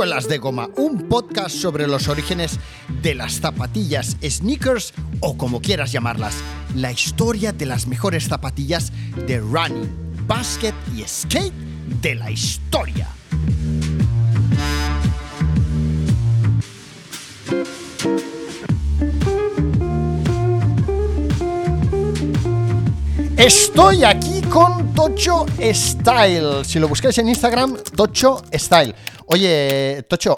Suelas de Goma, un podcast sobre los orígenes de las zapatillas, sneakers o como quieras llamarlas. La historia de las mejores zapatillas de running, basket y skate de la historia. Estoy aquí con Tocho Style. Si lo buscáis en Instagram, Tocho Style. Oye, Tocho,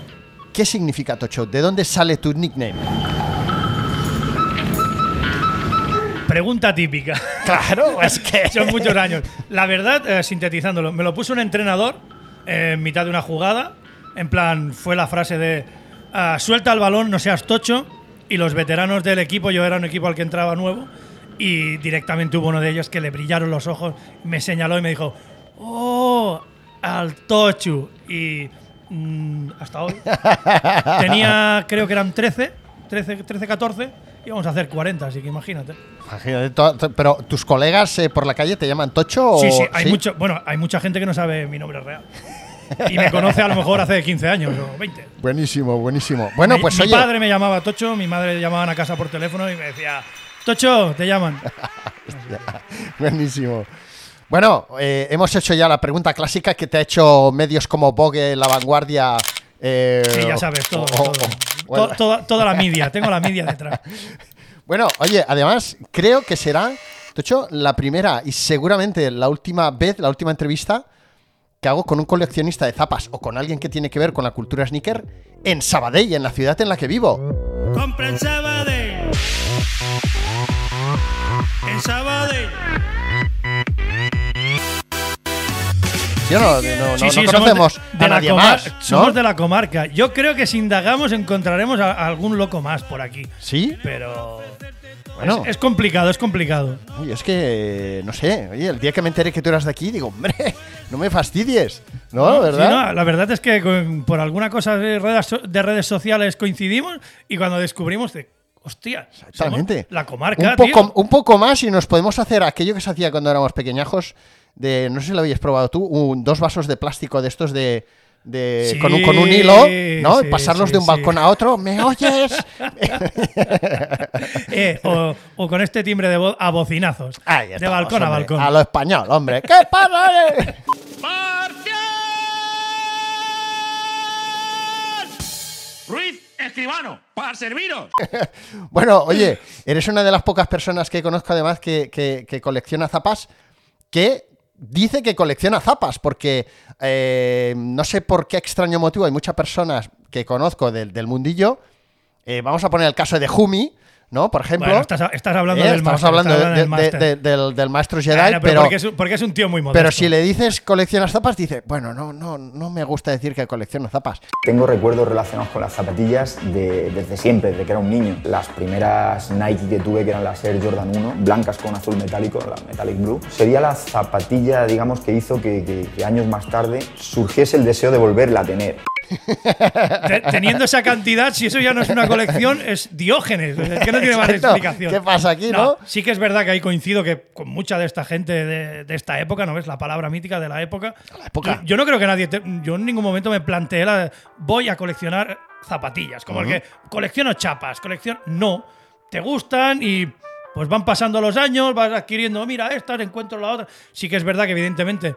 ¿qué significa Tocho? ¿De dónde sale tu nickname? Pregunta típica. Claro, es que. Son muchos años. La verdad, eh, sintetizándolo, me lo puso un entrenador eh, en mitad de una jugada. En plan, fue la frase de ah, suelta el balón, no seas tocho. Y los veteranos del equipo, yo era un equipo al que entraba nuevo, y directamente hubo uno de ellos que le brillaron los ojos, me señaló y me dijo, ¡Oh! Al Tochu. Y mm, hasta hoy. Tenía, creo que eran 13, 13, 13, 14, y vamos a hacer 40, así que imagínate. Imagínate, Pero tus colegas eh, por la calle te llaman Tocho Sí, o sí, hay, Mucho, bueno, hay mucha gente que no sabe mi nombre real. Y me conoce a lo mejor hace 15 años o 20. Buenísimo, buenísimo. Bueno, mi, pues mi oye. padre me llamaba Tocho, mi madre llamaban a casa por teléfono y me decía, Tocho, te llaman. Buenísimo. Bueno, eh, hemos hecho ya la pregunta clásica que te ha hecho medios como Vogue, La Vanguardia. eh, Sí, ya sabes, todo. o- todo. o- To- bueno. toda, toda la media, tengo la media detrás. Bueno, oye, además creo que será, de hecho, la primera y seguramente la última vez, la última entrevista que hago con un coleccionista de zapas o con alguien que tiene que ver con la cultura sneaker en Sabadell, en la ciudad en la que vivo. Compra en Sabadell. En Sabadell. ¿Sí o no? No, no- Sí, no sí, somos conocemos de- de a la nadie más. ¿no? Somos de la comarca. Yo creo que si indagamos encontraremos a, a algún loco más por aquí. ¿Sí? Pero Bueno. es, es complicado, es complicado. Oye, es que, no sé, oye, el día que me enteré que tú eras de aquí, digo, hombre, no me fastidies, ¿no? Sí, ¿Verdad? no, la verdad es que con- por alguna cosa de redes, de redes sociales coincidimos y cuando descubrimos de, hostia, Exactamente. la comarca, un, poco, tío. un poco más y nos podemos hacer aquello que se hacía cuando éramos pequeñajos, de, no sé si lo habías probado tú, un- dos vasos de plástico de estos de... de- Sí, con, un, con un hilo, ¿no? sí, y pasarlos sí, de un sí. balcón a otro. ¿Me oyes? Eh, o, o con este timbre de voz a bocinazos. Ahí de balcón a balcón. A lo español, hombre. ¿Qué pasa? eh? Ruiz Escribano, para serviros. Bueno, oye, eres una de las pocas personas que conozco además que, que- que colecciona zapas que dice que colecciona zapas, porque eh, no sé por qué extraño motivo hay muchas personas que conozco del, mundillo. eh, vamos a poner el caso de Jumi, ¿no? Por ejemplo. Bueno, estás, estás hablando Eh, del estamos hablando de- del de- máster. de- del, del maestro Jedi, Bueno, pero, porque, es, un- porque es un tío muy modesto. pero si le dices coleccionas zapas, dice, bueno, no, no, no me gusta decir que colecciono zapas. Tengo recuerdos relacionados con las zapatillas de- desde siempre, desde que era un niño. Las primeras Nike que tuve, que eran las Air Jordan 1, blancas con azul metálico, la Metallic Blue, sería la zapatilla, digamos, que hizo que, que- que años más tarde surgiese el deseo de volverla a tener. Te- teniendo esa cantidad, si eso ya no es una colección, es Diógenes. Es que no tiene más explicación. ¿Qué pasa aquí, no? Sí que es verdad que ahí coincido que con mucha de esta gente de, de esta época, ¿no ves? La palabra mítica de la época. La época. Yo, yo no creo que nadie. te- yo en ningún momento me planteé la. Voy a coleccionar zapatillas. Como el que colecciono chapas. Colección. No. Te gustan y. Pues van pasando los años, vas adquiriendo, mira, esta, encuentro la otra. Sí que es verdad que, evidentemente,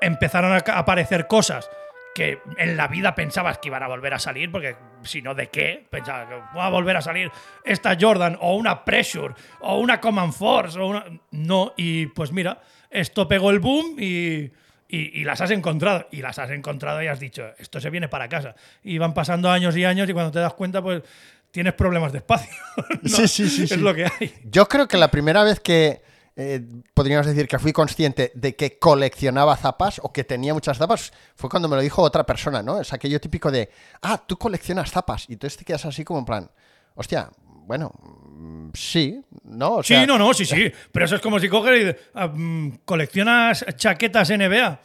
empezaron a aparecer cosas que en la vida pensabas que iban a volver a salir, porque si no, ¿de qué? Pensaba que va a volver a salir esta Jordan o una Pressure o una Command Force o una... No, y pues mira, esto pegó el boom y, y, y las has encontrado. Y las has encontrado y has dicho, esto se viene para casa. Y van pasando años y años y cuando te das cuenta, pues tienes problemas de espacio. ¿no? Sí, sí, sí, Es sí. lo que hay. Yo creo que la primera vez que eh, podríamos decir que fui consciente de que coleccionaba zapas o que tenía muchas zapas fue cuando me lo dijo otra persona, ¿no? Es aquello típico de, ah, tú coleccionas zapas. Y entonces te quedas así como en plan, hostia, bueno, mm, sí, ¿no? O sea, sí, no, no, sí, sí. Pero eso es como si coges y dices, ah, mm, coleccionas chaquetas NBA,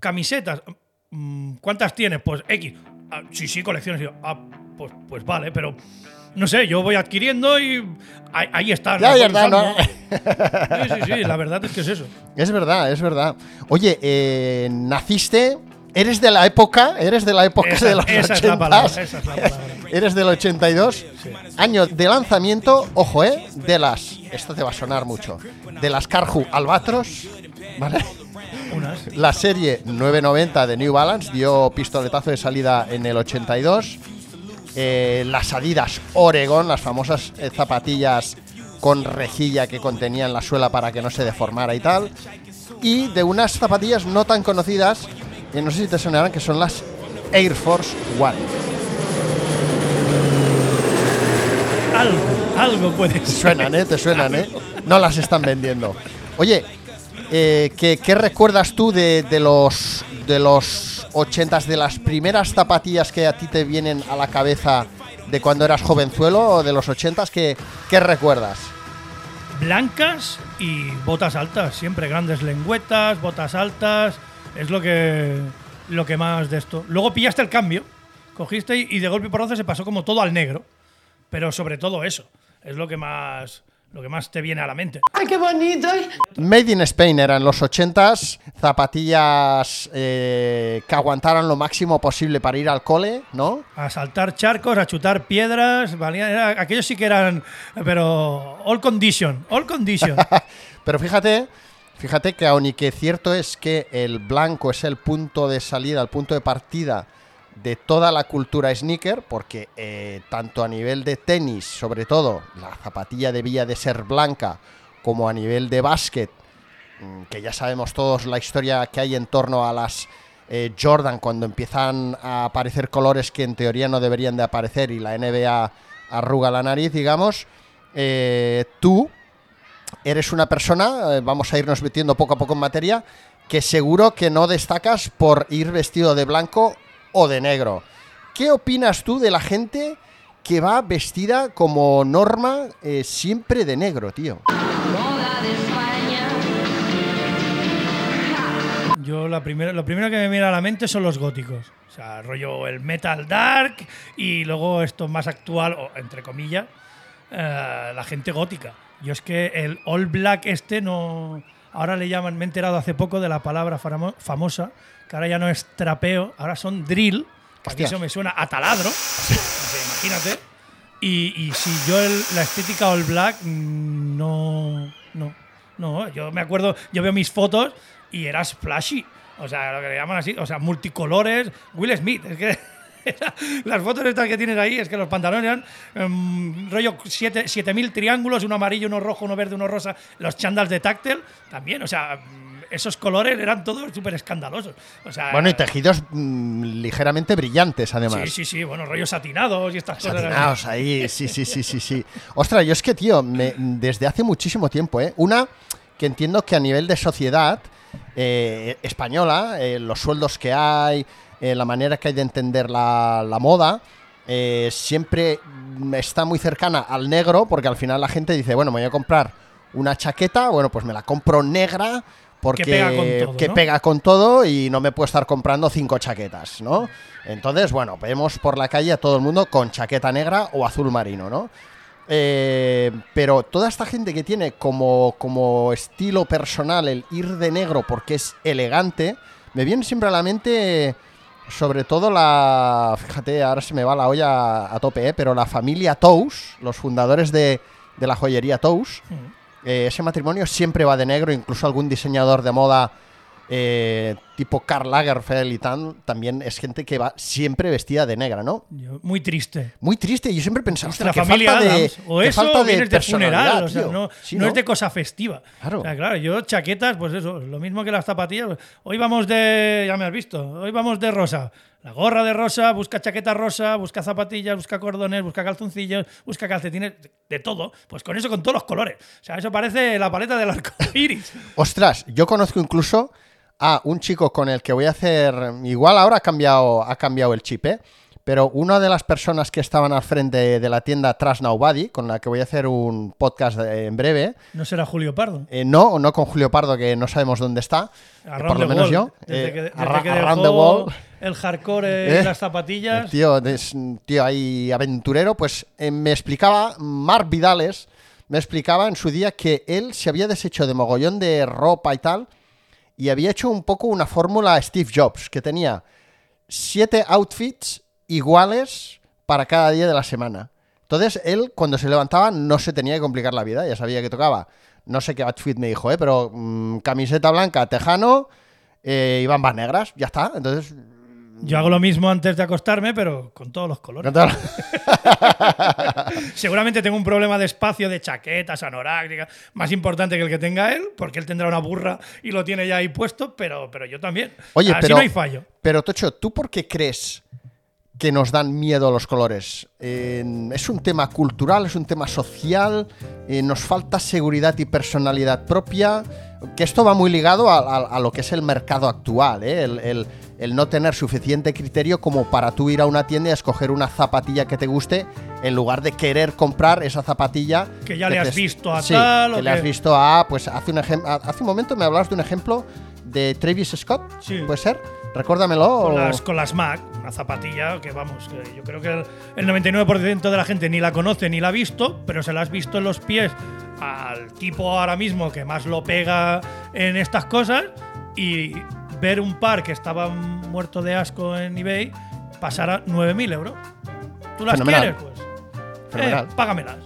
camisetas. mm, ¿Cuántas tienes? Pues X. Ah, sí, sí, colecciones. Ah, pues, pues vale, pero no sé, yo voy adquiriendo y ahí, ahí están. Ya, ya está, ¿no? Sí, sí, sí, la verdad es que es eso. Es verdad, es verdad. Oye, eh, naciste Eres de la época, eres de la época Esa- de los esa 80. es la palabra, esa es la palabra. Eres del 82. Año de lanzamiento, ojo, ¿eh? De las. Esto te va a sonar mucho. De las Carhu Albatros, ¿vale? Unas. La serie 990 de New Balance dio pistoletazo de salida en el 82. Eh, las Adidas Oregon, las famosas eh, zapatillas con rejilla que contenían la suela para que no se deformara y tal. Y de unas zapatillas no tan conocidas, eh, no sé si te sonarán, que son las Air Force One. Algo, algo puede Te ser. suenan, ¿eh? Te suenan, ¿eh? No las están vendiendo. Oye, eh, ¿qué, qué recuerdas tú de, de los de los ochentas, de las primeras zapatillas que a ti te vienen a la cabeza de cuando eras jovenzuelo o de los ochentas? ¿Qué, qué recuerdas? Blancas y botas altas, siempre grandes lengüetas, botas altas, es lo que lo que más de esto. Luego pillaste el cambio, cogiste y, y de golpe y porrazo se pasó como todo al negro, pero sobre todo eso, es lo que más lo que más te viene a la mente. ¡Ay, qué bonito! Made in Spain eran los ochentas, zapatillas eh, que aguantaran lo máximo posible para ir al cole, ¿no? A saltar charcos, a chutar piedras, valían- era- aquellos sí que eran, pero all condition, all condition. Pero fíjate, fíjate que aun y que cierto es que el blanco es el punto de salida, el punto de partida de toda la cultura sneaker, porque eh, tanto a nivel de tenis, sobre todo, la zapatilla debía de ser blanca, como a nivel de básquet, mm, que ya sabemos todos la historia que hay en torno a las eh, Jordan cuando empiezan a aparecer colores que en teoría no deberían de aparecer y la NBA arruga la nariz, digamos, eh, tú eres una persona, vamos a irnos metiendo poco a poco en materia, que seguro que no destacas por ir vestido de blanco o de negro. ¿Qué opinas tú de la gente que va vestida como norma eh, siempre de negro, tío? Yo la primera, lo primero que me viene a la mente son los góticos. O sea, rollo el metal dark y luego esto más actual, o entre comillas, eh, la gente gótica. Yo es que el all black este no... Ahora le llaman, me he enterado hace poco de la palabra famo- famosa, que ahora ya no es trapeo, ahora son drill, que eso me suena a taladro, imagínate. Y, y si yo el- la estética all black, mm, no, no, no. Yo me acuerdo, yo veo mis fotos y era splashy. O sea, lo que le llaman así, o sea, multicolores. Will Smith, es que las fotos estas que tienes ahí, es que los pantalones eran em, rollo 7000 triángulos, uno amarillo, uno rojo, uno verde, uno rosa. Los chandals de táctil también, o sea, esos colores eran todos súper escandalosos. O sea, Bueno, y tejidos mm, ligeramente brillantes, además. Sí, sí, sí, bueno, rollos satinados y estas cosas. Satinados ahí, sí, sí, sí, sí, sí. Ostras, yo es que, tío, me- desde hace muchísimo tiempo, ¿eh? Una que entiendo que a nivel de sociedad eh, española, eh, los sueldos que hay, eh, la manera que hay de entender la, la moda, siempre está muy cercana al negro, porque al final la gente dice, bueno, me voy a comprar una chaqueta, bueno, pues me la compro negra. Porque pega con todo, que ¿no? pega con todo y no me puedo estar comprando cinco chaquetas, ¿no? Entonces, bueno, vemos por la calle a todo el mundo con chaqueta negra o azul marino, ¿no? Eh, pero toda esta gente que tiene como, como estilo personal el ir de negro porque es elegante, me viene siempre a la mente, sobre todo la. Fíjate, ahora se me va la olla a tope, ¿eh? pero la familia Tous, los fundadores de, de la joyería Tous, eh, ese matrimonio siempre va de negro, incluso algún diseñador de moda eh, tipo Karl Lagerfeld y tal, también es gente que va siempre vestida de negra, ¿no? Muy triste. Muy triste, yo siempre pensaba, Triste la "Ostras, qué familia falta de, Adams. O qué eso falta o de de funeral. O sea, tío". no, Sí, no es de cosa festiva. Claro. O sea, claro, yo chaquetas, pues eso, lo mismo que las zapatillas. Hoy vamos de. Ya me has visto. Hoy vamos de rosa. La gorra de rosa, busca chaqueta rosa, busca zapatillas, busca cordones, busca calzoncillos, busca calcetines, de, de todo. Pues con eso, con todos los colores. O sea, eso parece la paleta del arco iris. Ostras, yo conozco incluso a un chico con el que voy a hacer. Igual ahora ha cambiado, ha cambiado el chip, ¿eh? Pero una de las personas que estaban al frente de la tienda Trust Nobody, con la que voy a hacer un podcast eh, en breve, No será Julio Pardo. eh, no, no con Julio Pardo, que no sabemos dónde está, eh, Around por lo menos yo. Desde eh, que, desde que dejó the wall. el hardcore ¿Eh? y las zapatillas. El tío, es tío ahí aventurero, pues eh, me explicaba, Marc Vidales me explicaba en su día que él se había deshecho de mogollón de ropa y tal, y había hecho un poco una fórmula Steve Jobs, que tenía siete outfits iguales para cada día de la semana. Entonces, él, cuando se levantaba, no se tenía que complicar la vida, ya sabía que tocaba. No sé qué outfit me dijo, ¿eh? pero mm, camiseta blanca, tejano eh, y bambas negras, ya está. Entonces, Yo hago lo mismo antes de acostarme, pero con todos los colores. Seguramente tengo un problema de espacio de chaquetas, anorácticas, más importante que el que tenga él, porque él tendrá una burra y lo tiene ya ahí puesto, pero, pero yo también. Oye, Así pero, no hay fallo. pero Tocho, ¿tú por qué crees que nos dan miedo los colores? Eh, ¿Es un tema cultural? ¿Es un tema social? Eh, ¿Nos falta seguridad y personalidad propia? Que esto va muy ligado a, a- a lo que es el mercado actual, ¿eh? el, el- el no tener suficiente criterio como para tú ir a una tienda y escoger una zapatilla que te guste en lugar de querer comprar esa zapatilla Que ya le has te- visto a Sí, tal o que le has visto a pues hace un ejem- hace un momento me hablabas de un ejemplo de Travis Scott Sí. puede ser recuérdamelo Con las, con las Mac, una zapatilla que vamos, que yo creo que el 99% de la gente ni la conoce ni la ha visto, pero se la has visto en los pies al tipo ahora mismo que más lo pega en estas cosas y ver un par que estaba muerto de asco en eBay pasar a 9.000 euros. ¿Tú las Fenomenal. quieres? Pues eh, págamelas.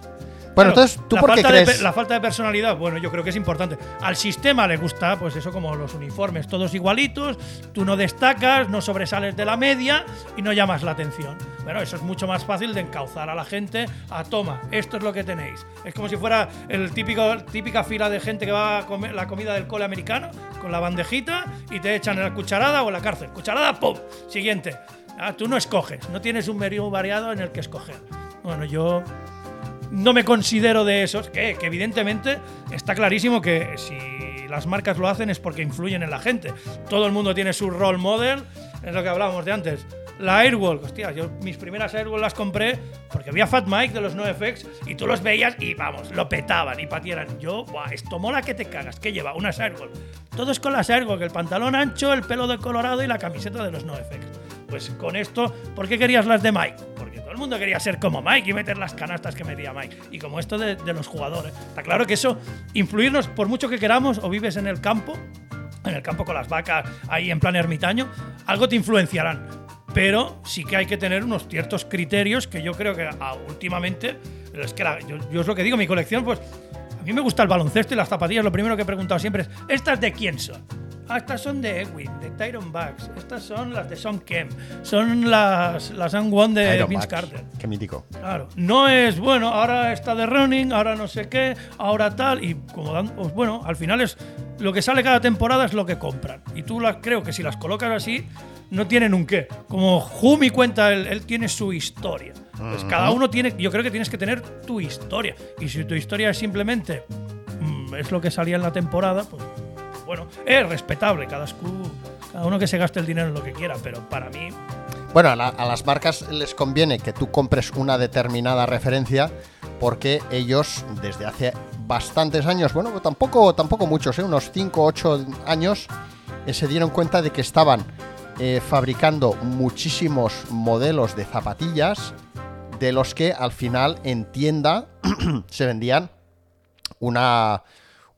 Bueno, Claro, entonces, ¿tú la por qué de crees? la falta de personalidad, bueno, yo creo que es importante. Al sistema le gusta, pues eso, como los uniformes, todos igualitos, tú no destacas, no sobresales de la media y no llamas la atención. Bueno, eso es mucho más fácil de encauzar a la gente a toma, esto es lo que tenéis. Es como si fuera el típico, típica fila de gente que va a comer la comida del cole americano con la bandejita y te echan en la cucharada o en la cárcel. Cucharada, ¡pum! Siguiente. Ah, tú no escoges, no tienes un menú variado en el que escoger. Bueno, yo no me considero de esos, que, evidentemente está clarísimo que si las marcas lo hacen es porque influyen en la gente. Todo el mundo tiene su role model, es lo que hablábamos de antes. La Airwalk, hostia, yo mis primeras Airwalk las compré porque había Fat Mike de los NoFX y tú los veías y vamos, lo petaban y patieran. Yo, buah, esto mola que te cagas. ¿Qué lleva? Unas Airwalk. Todo es con las Airwalk, el pantalón ancho, el pelo de colorado y la camiseta de los NoFX. Pues con esto, ¿por qué querías las de Mike? El mundo quería ser como Mike y meter las canastas que metía Mike. Y como esto de, los jugadores. Está claro que eso, influirnos por mucho que queramos o vives en el campo, en el campo con las vacas, ahí en plan ermitaño, algo te influenciarán. Pero sí que hay que tener unos ciertos criterios que yo creo que ah, últimamente, es que yo, yo es lo que digo, mi colección, pues a mí me gusta el baloncesto y las zapatillas, lo primero que he preguntado siempre es, ¿estas de quién son? Ah, estas son de Edwin, de Tyron Bucks, estas son las de Son Kemp, son las, las and One de Iron Vince Carter. qué mítico Claro, no es bueno, ahora está de running, ahora no sé qué, ahora tal, y como dan, pues bueno, al final es lo que sale cada temporada es lo que compran. Y tú las creo que si las colocas así, no tienen un qué. Como Jumi cuenta, él, él tiene su historia. Pues cada uno tiene, yo creo que tienes que tener tu historia. Y si tu historia es simplemente mm, es lo que salía en la temporada, pues bueno, es respetable, cada, cada uno que se gaste el dinero en lo que quiera, pero para mí Bueno, a, la- a las marcas les conviene que tú compres una determinada referencia porque ellos desde hace bastantes años, bueno, tampoco, tampoco muchos, ¿eh? unos 5 o 8 años, eh, se dieron cuenta de que estaban eh, fabricando muchísimos modelos de zapatillas de los que al final en tienda se vendían una,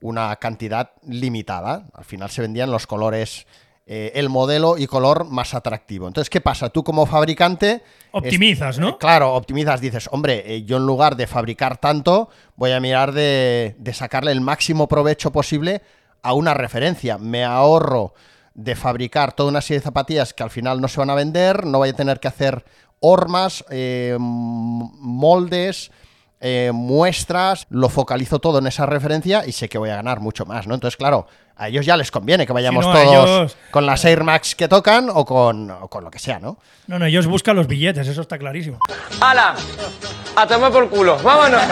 una cantidad limitada. Al final se vendían los colores, eh, el modelo y color más atractivo. Entonces, ¿qué pasa? Tú como fabricante... optimizas, es- ¿no? Claro, optimizas, dices, hombre, eh, yo en lugar de fabricar tanto, voy a mirar de, de sacarle el máximo provecho posible a una referencia. Me ahorro de fabricar toda una serie de zapatillas que al final no se van a vender, no voy a tener que hacer hormas, eh, moldes, eh, muestras, lo focalizo todo en esa referencia y sé que voy a ganar mucho más, ¿no? Entonces, claro, a ellos ya les conviene que vayamos no, todos ellos- con las Air Max que tocan o con, o con lo que sea, ¿no? No, no, ellos buscan los billetes, eso está clarísimo. ¡Hala! A tomar por culo. ¡Vámonos!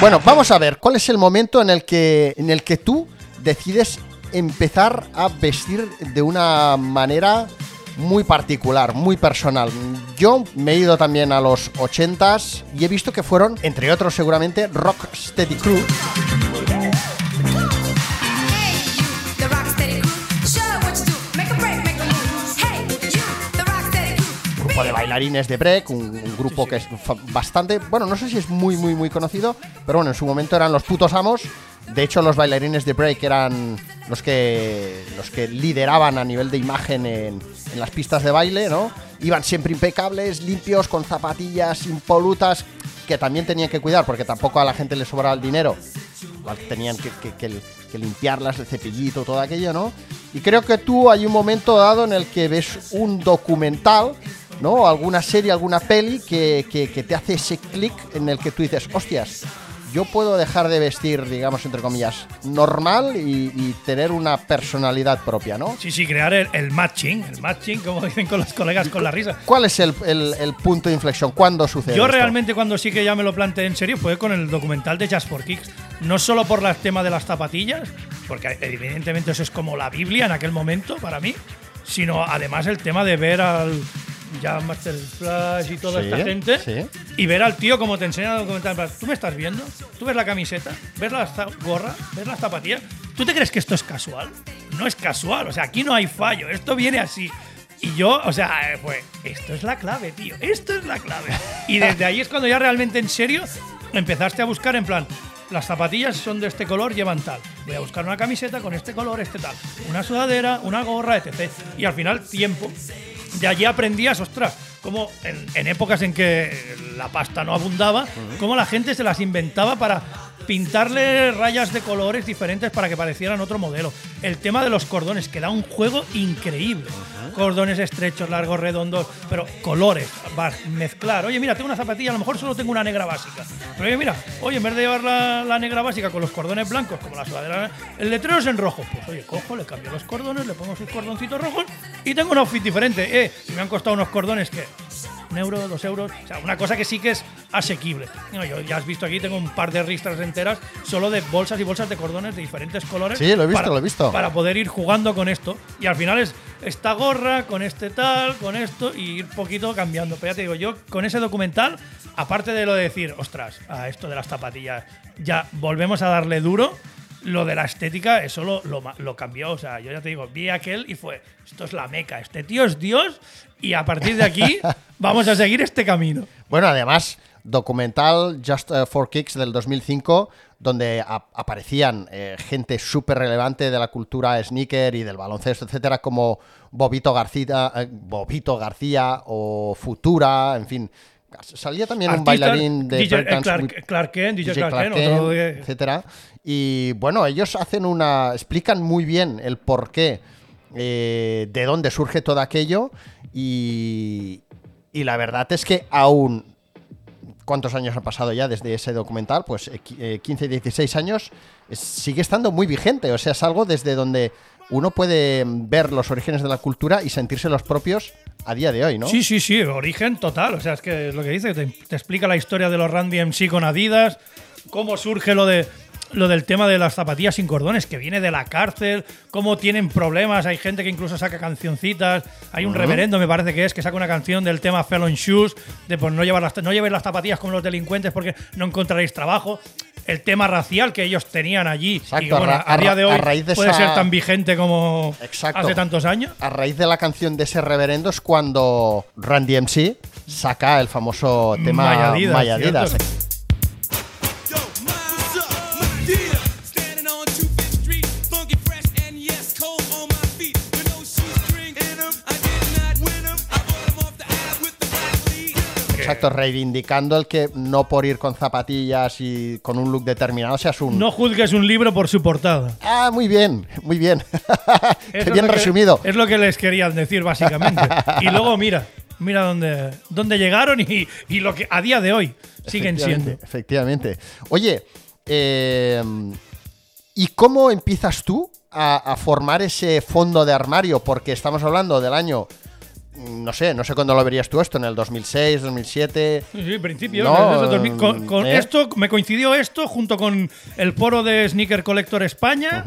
Bueno, vamos a ver, ¿cuál es el momento en el que, en el que tú decides empezar a vestir de una manera muy particular, muy personal? Yo me he ido también a los 80s y he visto que fueron, entre otros seguramente, Rocksteady Crew, de bailarines de break, un, un grupo que es bastante, bueno, no sé si es muy, muy, muy conocido, pero bueno, en su momento eran los putos amos De hecho, los bailarines de break eran los que, los que lideraban a nivel de imagen en, en las pistas de baile, ¿no? Iban siempre impecables, limpios, con zapatillas impolutas, que también tenían que cuidar porque tampoco a la gente le sobraba el dinero. Tenían que, que- que- que limpiarlas, el cepillito, todo aquello, ¿no? Y creo que tú hay un momento dado en el que ves un documental, ¿no? Alguna serie, alguna peli que te hace ese clic en el que tú dices, hostias, yo puedo dejar de vestir, digamos, entre comillas, normal y, y tener una personalidad propia, ¿no? Sí, sí, crear el, el matching, el matching, como dicen con los colegas con la risa. ¿Cuál es el, el- el punto de inflexión? ¿Cuándo sucede Yo esto? realmente cuando sí que ya me lo planteé en serio fue con el documental de Just for Kicks. No solo por el tema de las zapatillas, porque evidentemente eso es como la Biblia en aquel momento para mí, sino además el tema de ver al ya Master Flash y toda Sí, esta gente sí. y ver al tío como te enseña en plan, ¿Tú me estás viendo? ¿Tú ves la camiseta? ¿Ves la gorra? ¿Ves las zapatillas? ¿Tú te crees que esto es casual? No es casual, o sea, aquí no hay fallo, esto viene así. Y yo, o sea, eh, pues esto es la clave, tío, esto es la clave. Y desde ahí es cuando ya realmente en serio empezaste a buscar en plan, las zapatillas son de este color, llevan tal. Voy a buscar una camiseta con este color, este tal. Una sudadera, una gorra, etc. Y al final, tiempo. De allí aprendías, ostras, como en, en épocas en que la pasta no abundaba, cómo la gente se las inventaba para pintarle rayas de colores diferentes para que parecieran otro modelo. El tema de los cordones, que da un juego increíble. Cordones estrechos, largos, redondos, pero colores, vas mezclar. Oye, mira, tengo una zapatilla, a lo mejor solo tengo una negra básica. Pero oye, mira, oye, en vez de llevar la, la negra básica con los cordones blancos, como la sudadera, el letrero es en rojo. Pues oye, cojo, le cambio los cordones, le pongo sus cordoncitos rojos y tengo un outfit diferente. Eh, me han costado unos cordones que un euro, dos euros. O sea, una cosa que sí que es asequible. No, yo ya has visto aquí, tengo un par de ristras enteras solo de bolsas y bolsas de cordones de diferentes colores. Sí, lo he visto, para- lo he visto. Para poder ir jugando con esto. Y al final es esta gorra, con este tal, con esto, y ir poquito cambiando. Pero ya te digo, yo con ese documental, aparte de lo de decir, ostras, a esto de las zapatillas, ya volvemos a darle duro. Lo de la estética, eso lo, lo, lo cambió. O sea, yo ya te digo, vi aquel y fue, esto es la meca, este tío es Dios y a partir de aquí vamos a seguir este camino. Bueno, además, documental Just eh, for Kicks del 2005, donde ap- aparecían eh, gente súper relevante de la cultura sneaker y del baloncesto, etcétera, como Bobito García, eh, Bobito García o Futura, en fin. Salía también un bailarín de DJ, Clark, Kent, DJ, Clark Kent, otro etcétera. Y bueno, ellos hacen una. explican muy bien el porqué eh, de dónde surge todo aquello. Y, y la verdad es que aún. ¿Cuántos años han pasado ya desde ese documental? Pues eh, qui- eh, 15, 16 años. es- sigue estando muy vigente. O sea, es algo desde donde uno puede ver los orígenes de la cultura y sentirse los propios a día de hoy, ¿no? Sí, sí, sí, origen total. O sea, es que es lo que dice, te, te explica la historia de los Randy MC con Adidas, cómo surge lo de lo del tema de las zapatillas sin cordones, que viene de la cárcel, cómo tienen problemas, hay gente que incluso saca cancioncitas, hay un reverendo, me parece que es, que saca una canción del tema Felon Shoes, de pues no llevar las, no llevéis las zapatillas como los delincuentes porque no encontraréis trabajo. El tema racial que ellos tenían allí Exacto, y que, bueno, a día de hoy raíz de puede esa- ser tan vigente como Exacto. hace tantos años. A raíz de la canción de ese reverendo es cuando Randy MC saca el famoso tema Mayadidas, Mayadidas. Exacto, reivindicando el que no por ir con zapatillas y con un look determinado seas un... No juzgues un libro por su portada. Ah, muy bien, muy bien. Qué bien que- resumido. es lo que les quería decir, básicamente. y luego, mira, mira dónde, dónde llegaron y, y lo que a día de hoy siguen siendo. Efectivamente. Oye, eh, ¿y cómo empiezas tú a, a formar ese fondo de armario? Porque estamos hablando del año, no sé, no sé cuándo lo verías tú esto, en el 2006, 2007. Sí, sí, principio. No, desde 2000, con, con ¿eh? esto me coincidió esto junto con el foro de Sneaker Collector España.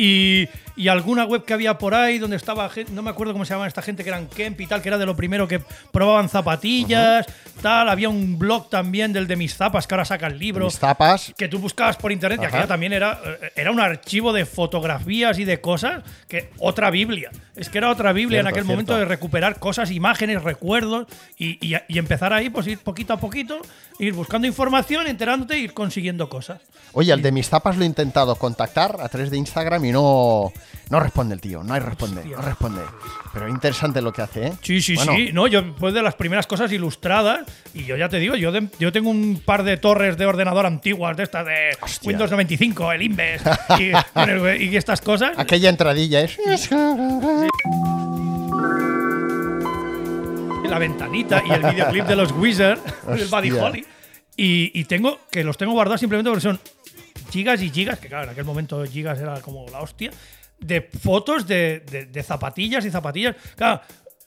Y, y alguna web que había por ahí donde estaba, no me acuerdo cómo se llamaban esta gente que eran Kemp y tal, que era de lo primero que probaban zapatillas, tal. Había un blog también del de mis zapas que ahora saca el libro. Mis zapas. Que tú buscabas por internet y Ajá. aquella también era, eh, era un archivo de fotografías y de cosas que otra Biblia. Es que era otra Biblia en aquel cierto. momento de recuperar cosas, imágenes, recuerdos y, y- y empezar ahí, pues ir poquito a poquito, ir buscando información, enterándote e ir consiguiendo cosas. Oye, el de mis zapas lo he intentado contactar a través de Instagram y no, no responde el tío. No hay responde, no responde. Pero es interesante lo que hace, ¿eh? Sí, sí, Bueno, sí. No, yo fue de las primeras cosas ilustradas y yo ya te digo, yo, de- yo tengo un par de torres de ordenador antiguas de estas de Hostia. Windows 95, el Inves y, y estas cosas. Aquella entradilla es. la ventanita y el videoclip de los Wizards, del Buddy Hostia. Holly. Y, y tengo que los tengo guardados simplemente porque son gigas y gigas, que claro, en aquel momento gigas era como la hostia, de fotos de, de- de zapatillas y zapatillas. Claro,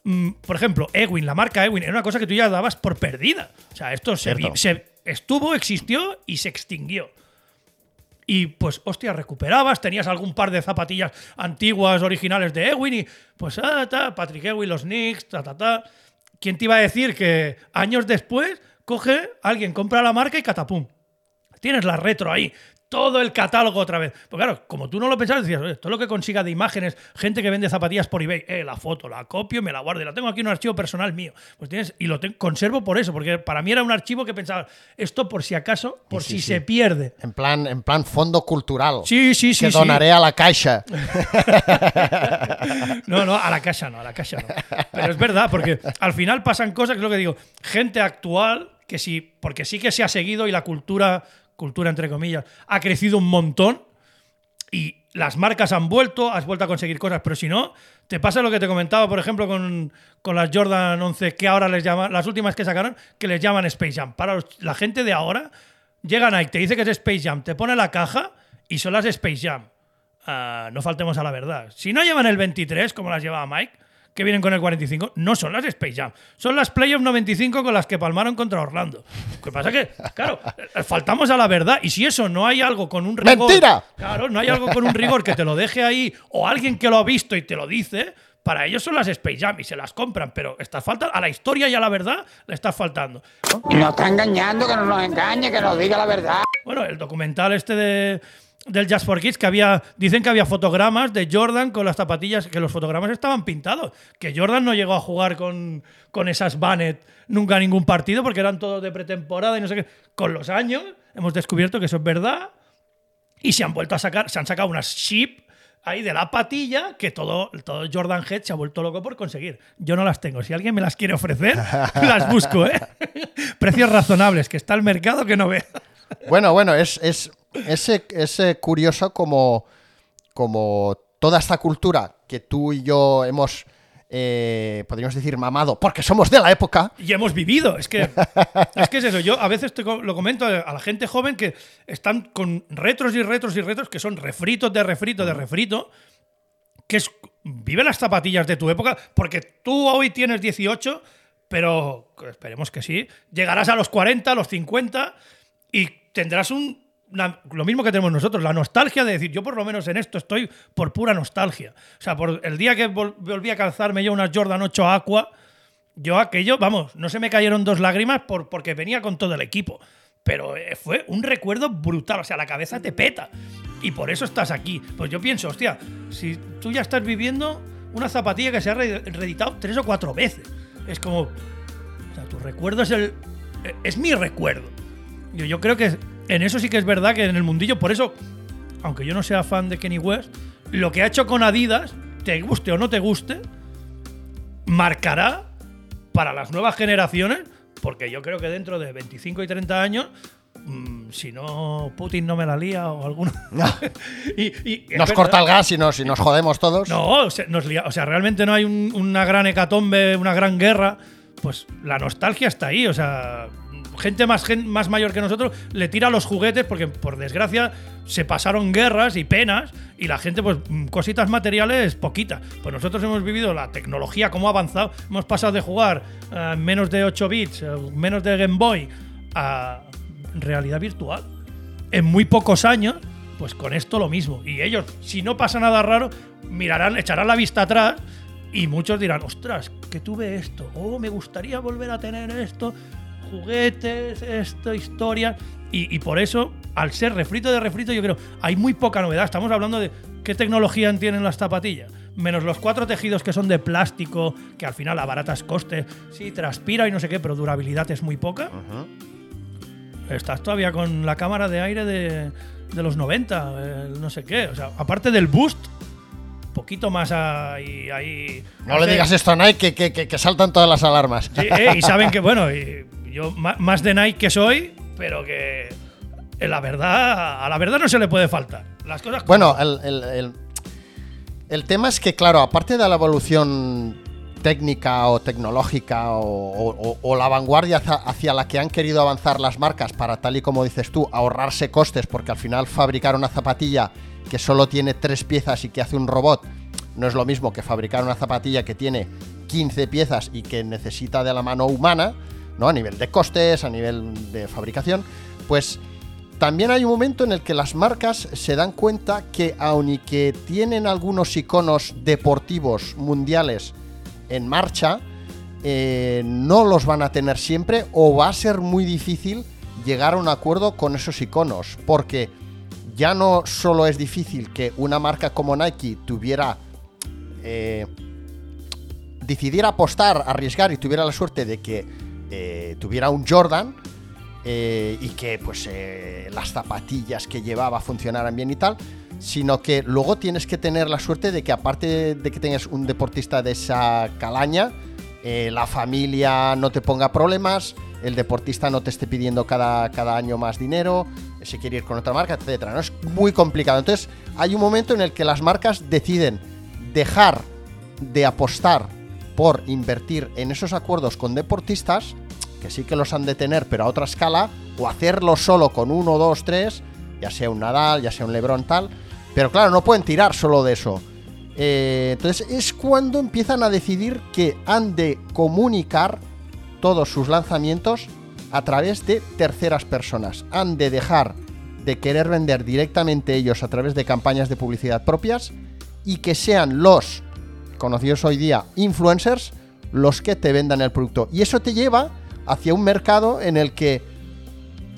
mm, por ejemplo, Ewin, la marca Ewin, era una cosa que tú ya dabas por perdida. O sea, esto se, Cierto. vi- se estuvo, existió y se extinguió. Y pues, hostia, recuperabas, tenías algún par de zapatillas antiguas, originales de Ewin y pues, ah, ta, Patrick Ewin, los Knicks, ta, ta, ta. ¿Quién te iba a decir que años después coge, alguien compra la marca y catapum? Tienes la retro ahí, todo el catálogo otra vez. Pues claro, como tú no lo pensabas, decías, "Oye, todo lo que consiga de imágenes, gente que vende zapatillas por eBay, eh, la foto, la copio, me la guardo y la tengo aquí en un archivo personal mío. Pues tienes, y lo te- conservo por eso, porque para mí era un archivo que pensaba, esto por si acaso, por Sí, si sí. se pierde. En plan, en plan fondo cultural. Sí, sí, sí. que donaré a la caixa. No, no, a la casa no, a la casa no. Pero es verdad, porque al final pasan cosas, que es lo que digo, gente actual, que sí, porque sí que se ha seguido y la cultura, cultura entre comillas, ha crecido un montón y las marcas han vuelto, has vuelto a conseguir cosas, pero si no, te pasa lo que te comentaba, por ejemplo, con, con las Jordan 11, que ahora les llaman, las últimas que sacaron, que les llaman Space Jam. Para la gente de ahora, llega Nike, te dice que es Space Jam, te pone la caja y son las Space Jam. Ah, no faltemos a la verdad. Si no llevan el 23, como las llevaba Mike, que vienen con el 45, no son las Space Jam. Son las Playoff 95 con las que palmaron contra Orlando. Lo que pasa es que, claro, eh, faltamos a la verdad. Y si eso no hay algo con un rigor. ¡Mentira! Claro, no hay algo con un rigor que te lo deje ahí o alguien que lo ha visto y te lo dice. Para ellos son las Space Jam y se las compran, pero está falta a la historia y a la verdad le está faltando. Nos está engañando, que no nos engañe, que nos diga la verdad. Bueno, el documental este de, del Just for Kids, que había, dicen que había fotogramas de Jordan con las zapatillas, que los fotogramas estaban pintados, que Jordan no llegó a jugar con, con esas Bannet nunca a ningún partido porque eran todos de pretemporada y no sé qué. Con los años hemos descubierto que eso es verdad y se han vuelto a sacar, se han sacado unas chip ahí de la patilla que todo, todo Jordan Head se ha vuelto loco por conseguir. Yo no las tengo. Si alguien me las quiere ofrecer, las busco, ¿eh? Precios razonables, que está el mercado que no ve. Bueno, bueno, es, es, es, es, eh, curioso como, como toda esta cultura que tú y yo hemos, eh, podríamos decir, mamado, porque somos de la época. Y hemos vivido. Es que, es que es eso. Yo a veces te lo comento a la gente joven que están con retros y retros y retros que son refritos de refrito de refrito. Que es, vive las zapatillas de tu época. Porque tú hoy tienes 18, pero esperemos que sí. Llegarás a los 40, a los 50 y tendrás un. Lo mismo que tenemos nosotros, la nostalgia de decir, yo por lo menos en esto estoy por pura nostalgia. O sea, por el día que vol- volví a calzarme yo unas Jordan 8 Aqua, yo aquello, vamos, no se me cayeron dos lágrimas por, porque venía con todo el equipo. Pero eh, fue un recuerdo brutal, o sea, la cabeza te peta. Y por eso estás aquí. Pues yo pienso, hostia, si tú ya estás viviendo una zapatilla que se ha re- reeditado tres o cuatro veces. Es como, o sea, tu recuerdo es el. eh, Es mi recuerdo. Yo, yo creo que en eso sí que es verdad que en el mundillo, por eso, aunque yo no sea fan de Kenny West, lo que ha hecho con Adidas, te guste o no te guste, marcará para las nuevas generaciones, porque yo creo que dentro de 25 y 30 años, mm, si no Putin no me la lía o alguno. y, y es Nos verdad. corta el gas y nos, y nos jodemos todos. No, o sea, nos lia- o sea, realmente no hay un- una gran hecatombe, una gran guerra. Pues la nostalgia está ahí. O sea, gente más, más mayor que nosotros le tira los juguetes porque, por desgracia, se pasaron guerras y penas y la gente, pues, mm, cositas materiales, poquitas. Pues nosotros hemos vivido la tecnología, cómo ha avanzado. Hemos pasado de jugar a menos de 8 bits, eh, menos de Game Boy, a realidad virtual. En muy pocos años Pues con esto lo mismo. Y ellos, si no pasa nada raro, mirarán, echarán la vista atrás y muchos dirán, ostras, que tuve esto, oh, me gustaría volver a tener esto, juguetes, esto, historia. Y, y por eso, al ser refrito de refrito, yo creo, hay muy poca novedad. Estamos hablando de qué tecnología tienen las zapatillas. Menos los cuatro tejidos que son de plástico, que al final abaratas costes, sí, transpira y no sé qué, pero durabilidad es muy poca. Estás todavía con la cámara de aire de, de los 90, eh, no sé qué. O sea, aparte del boost, poquito más ahí. ahí No le sé. digas esto a Nike que, que- que- que saltan todas las alarmas. Sí, eh, y saben que, bueno, y yo más de Nike que soy, pero que la verdad, a la verdad no se le puede faltar. Las cosas Bueno, el, el- el- el tema es que, claro, aparte de la evolución técnica o tecnológica o, o- la vanguardia hacia, hacia la que han querido avanzar las marcas para, tal y como dices tú, ahorrarse costes, porque al final fabricar una zapatilla que solo tiene tres piezas y que hace un robot no es lo mismo que fabricar una zapatilla que tiene 15 piezas y que necesita de la mano humana, ¿no? A nivel de costes, a nivel de fabricación, pues también hay un momento en el que las marcas se dan cuenta que aun y que tienen algunos iconos deportivos mundiales en marcha, eh, no los van a tener siempre o va a ser muy difícil llegar a un acuerdo con esos iconos, porque ya no solo es difícil que una marca como Nike tuviera eh, decidiera apostar, arriesgar y tuviera la suerte de que eh, tuviera un Jordan eh, y que pues eh, las zapatillas que llevaba funcionaran bien y tal, sino que luego tienes que tener la suerte de que aparte de que tengas un deportista de esa calaña, la familia no te ponga problemas, el deportista no te esté pidiendo cada, cada año más dinero, si quiere ir con otra marca, etcétera. ¿no? Es muy complicado. Entonces, hay un momento en el que las marcas deciden dejar de apostar por invertir en esos acuerdos con deportistas, que sí que los han de tener, pero a otra escala, o hacerlo solo con uno, dos, tres, ya sea un Nadal, ya sea un Lebron, tal. Pero claro, no pueden tirar solo de eso. Eh, entonces es cuando empiezan a decidir que han de comunicar todos sus lanzamientos a través de terceras personas. Han de dejar de querer vender directamente ellos a través de campañas de publicidad propias y que sean los conocidos hoy día influencers los que te vendan el producto. Y eso te lleva hacia un mercado en el que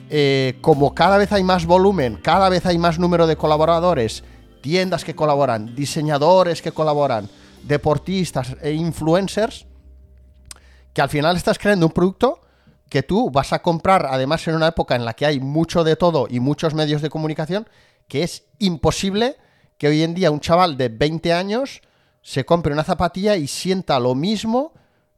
eh, como cada vez hay más volumen, cada vez hay más número de colaboradores, tiendas que colaboran, diseñadores que colaboran, deportistas e influencers, que al final estás creando un producto que tú vas a comprar, además en una época en la que hay mucho de todo y muchos medios de comunicación, que es imposible que hoy en día un chaval de 20 años se compre una zapatilla y sienta lo mismo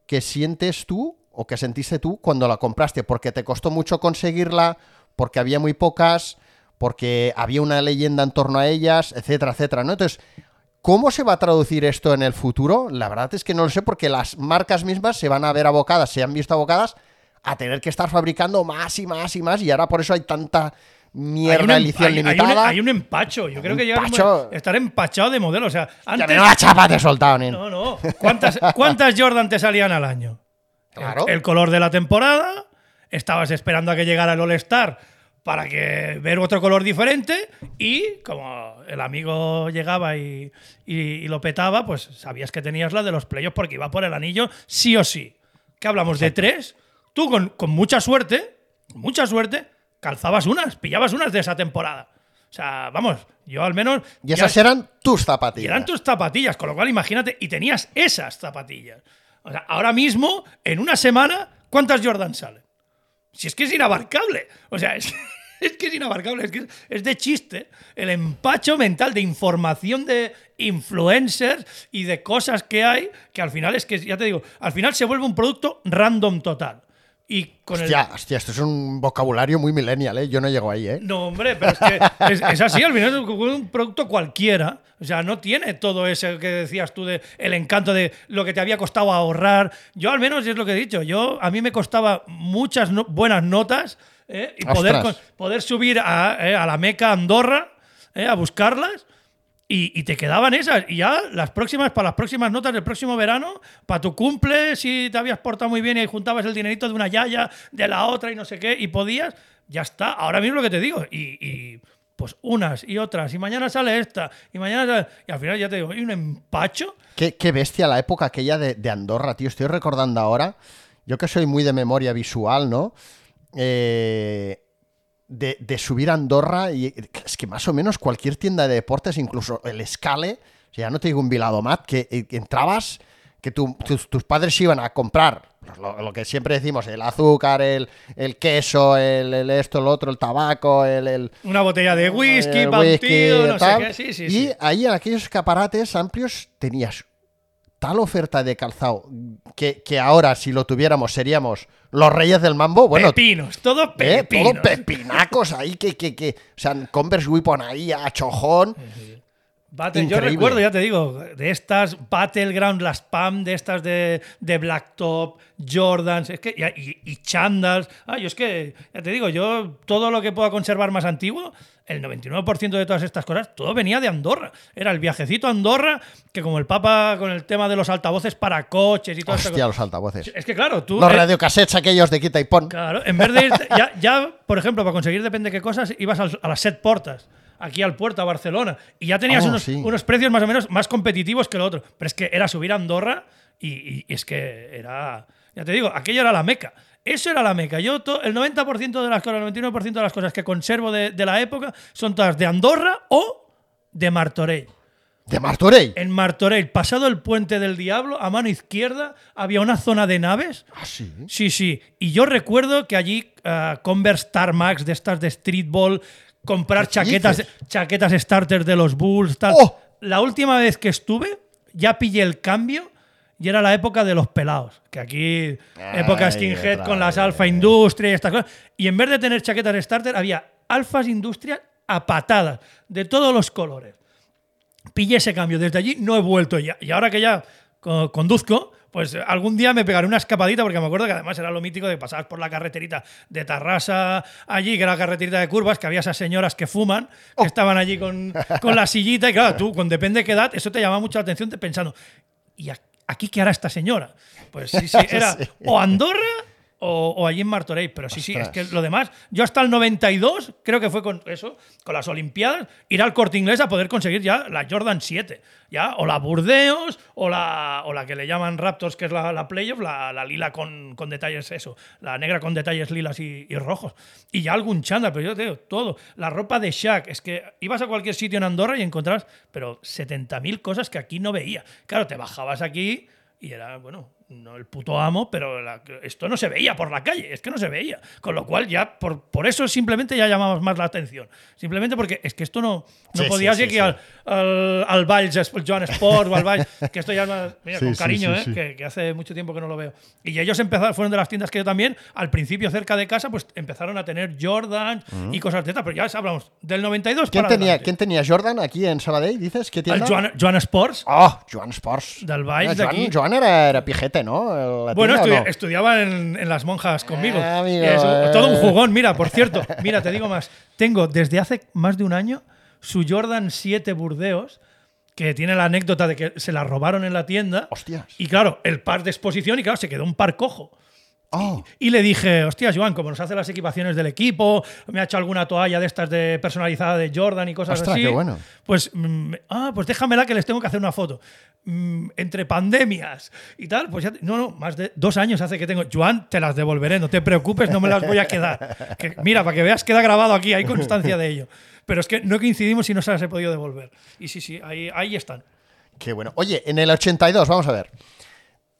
que sientes tú o que sentiste tú cuando la compraste, porque te costó mucho conseguirla, porque había muy pocas, porque había una leyenda en torno a ellas, etcétera, etcétera, ¿no? Entonces, ¿cómo se va a traducir esto en el futuro? La verdad es que no lo sé, porque las marcas mismas se van a ver abocadas, se han visto abocadas a tener que estar fabricando más y más y más, y ahora por eso hay tanta mierda Hay un em- edición hay- hay un- limitada. Hay un, empacho. Yo creo que ya estar empachado de modelo. O sea, antes. menuda chapa te he soltado, nen. No, no. ¿Cuántas, ¿Cuántas Jordan te salían al año? Claro. El, el color de la temporada. Estabas esperando a que llegara el All-Star para que ver otro color diferente. Y como el amigo llegaba y, y- y lo petaba, pues sabías que tenías la de los playoffs porque iba por el anillo sí o sí. ¿Qué hablamos? ¿De tres? Tú con, con mucha suerte, mucha suerte, calzabas unas, pillabas unas de esa temporada. O sea, vamos, yo al menos. Y ya- esas eran tus y zapatillas. eran tus zapatillas, con lo cual imagínate, y tenías esas zapatillas. O sea, ahora mismo, en una semana, ¿cuántas Jordan salen? Si es que es inabarcable. O sea, es, es que es inabarcable, es que es, es de chiste. El empacho mental de información de influencers y de cosas que hay, que al final es que, ya te digo, al final se vuelve un producto random total. Y con el, Hostia, hostia, esto es un vocabulario muy millennial, ¿eh? Yo no llego ahí, ¿eh? no, hombre, pero es que es, es así, al final es un producto cualquiera. O sea, no tiene todo eso que decías tú de el encanto de lo que te había costado ahorrar. Yo al menos es lo que he dicho. Yo a mí me costaba muchas no- buenas notas ¿eh? y poder, con- poder subir a, ¿eh? a la Meca Andorra ¿eh? a buscarlas. Y, te quedaban esas. Y ya las próximas, para las próximas notas del próximo verano, para tu cumple, si te habías portado muy bien y juntabas el dinerito de una yaya, de la otra y no sé qué, y podías, ya está. Ahora mismo lo que te digo. Y, y pues unas y otras, y mañana sale esta, y mañana sale- Y al final ya te digo, hay un empacho. Qué, qué bestia la época aquella de, de Andorra, tío. Estoy recordando ahora. Yo que soy muy de memoria visual, ¿no? Eh, de, de subir a Andorra y es que más o menos cualquier tienda de deportes, incluso el o sea, ya no te digo un Viladomat, que, eh, que entrabas, que tu- tus, tus padres iban a comprar pues, lo, lo que siempre decimos, el azúcar, el, el queso, el, el esto, el otro, el tabaco, el, el, Una botella de whisky, el no tal. sé qué. Sí, sí, y sí. ahí en aquellos escaparates amplios tenías tal oferta de calzado que, que ahora si lo tuviéramos seríamos los reyes del mambo. Bueno, pepinos, todo ¿eh? pepinos. todo pepinacos ahí que, que, que, o sea, Converse Weapon ahí a chojón. Battle, yo recuerdo, ya te digo, de estas Battleground, las PAM, de estas de, de Blacktop, Jordans, es que, y, y, Chandals. Ah, yo es que, ya te digo, yo todo lo que pueda conservar más antiguo, el 99% de todas estas cosas, todo venía de Andorra. Era el viajecito a Andorra, que como el Papa con el tema de los altavoces para coches y todo. Hostia, los altavoces. Es que claro, tú. Los eh, radiocassettes aquellos de quita y pon. Claro, en vez de irte, ya, ya, por ejemplo, para conseguir depende qué cosas, ibas al- a las set portas, aquí al puerto, a Barcelona, y ya tenías Oh, unos, sí. unos precios más o menos más competitivos que lo otro. Pero es que era subir a Andorra y, y es que era, ya te digo, aquello era la meca. Eso era la meca. Yo, to- el 90% de las cosas, el 99% de las cosas que conservo de, de la época son todas de Andorra o de Martorell. De Martorell. En Martorell, pasado el puente del Diablo, a mano izquierda había una zona de naves Ah, sí. Sí, sí. Y yo recuerdo que allí ah, Converse Star Max, de estas de streetball, comprar ¿Qué chaquetas, dices? chaquetas starters de los Bulls, tal. ¡Oh! La última vez que estuve, ya pillé el cambio y era la época de los pelados. Que aquí, época Ay, skinhead otra con las. Alfa Industria y estas cosas. Y en vez de tener chaquetas starter, había Alfas Industria a patadas, de todos los colores pillé ese cambio. Desde allí no he vuelto ya. Y ahora que ya co- conduzco, pues eh, algún día me pegaré una escapadita, porque me acuerdo que además era lo mítico de pasar por la carreterita de Tarrasa allí, que era la carreterita de curvas, que había esas señoras que fuman, que estaban allí con, con la sillita, y claro, tú, con depende de qué edad, eso te llama mucho la atención te- pensando, ¿y aquí qué hará esta señora? Pues sí, sí, era Sí. o Andorra o, o allí en Martorell. Pero sí, sí, es Ostras. que lo demás, yo hasta el 92, creo que fue con eso, con las Olimpiadas, ir al corte inglés a poder conseguir ya la Jordan 7. ¿ya? O la Burdeos, o la, o la que le llaman Raptors, que es la, la Playoff, la, la lila con, con detalles, eso, la negra con detalles lilas y, y rojos. Y ya algún chándal, pero yo te digo, todo. La ropa de Shaq, es que ibas a cualquier sitio en Andorra y encontrabas, pero 70.000 cosas que aquí no veía. Claro, te bajabas aquí y era, bueno, no el puto amo, pero la- esto no se veía por la calle, es que no se veía. Con lo cual ya, por, por eso simplemente ya llamamos más la atención. Simplemente porque es que esto no, no Sí, podías sí, ir sí, sí. al, al, al Valls, el Joan Sport o al Valls, que esto ya es más, mira, con cariño, ¿eh? Que, que hace mucho tiempo que no lo veo. Y ellos empezaron, fueron de las tiendas que yo también, al principio cerca de casa, pues empezaron a tener Jordan y cosas de estas, pero ya hablamos del 92 ¿Quién para tenía, adelante. ¿Quién tenía Jordan aquí en Sabadell, dices? ¿Qué tienda? Joan, Joan Sports. Oh, Joan Sports. Del Valls Ah, Joan, era, era ¿no? Bueno, tienda, ¿o estudi- no? estudiaba en, en las monjas conmigo. Ah, amigo, eh. todo un jugón. Mira, por cierto, mira, te digo más. Tengo desde hace más de un año su Jordan 7 Burdeos, que tiene la anécdota de que se la robaron en la tienda. Hostias. Y claro, el par de exposición, y claro, se quedó un par cojo. Oh, Y le dije, hostias, Joan, como nos hace las equipaciones del equipo, me ha hecho alguna toalla de estas de personalizada de Jordan y cosas Ostras, así. qué bueno. Pues, mm, ah, pues déjamela que les tengo que hacer una foto. Mm, entre pandemias y tal, pues ya, no, no, más de dos años hace que tengo. Joan, te las devolveré, no te preocupes, no me las voy a quedar. Que, mira, para que veas, queda grabado aquí, hay constancia de ello. Pero es que no coincidimos y no se las he podido devolver. Y sí, sí, ahí, ahí están. qué bueno. Oye, en el 82, vamos a ver.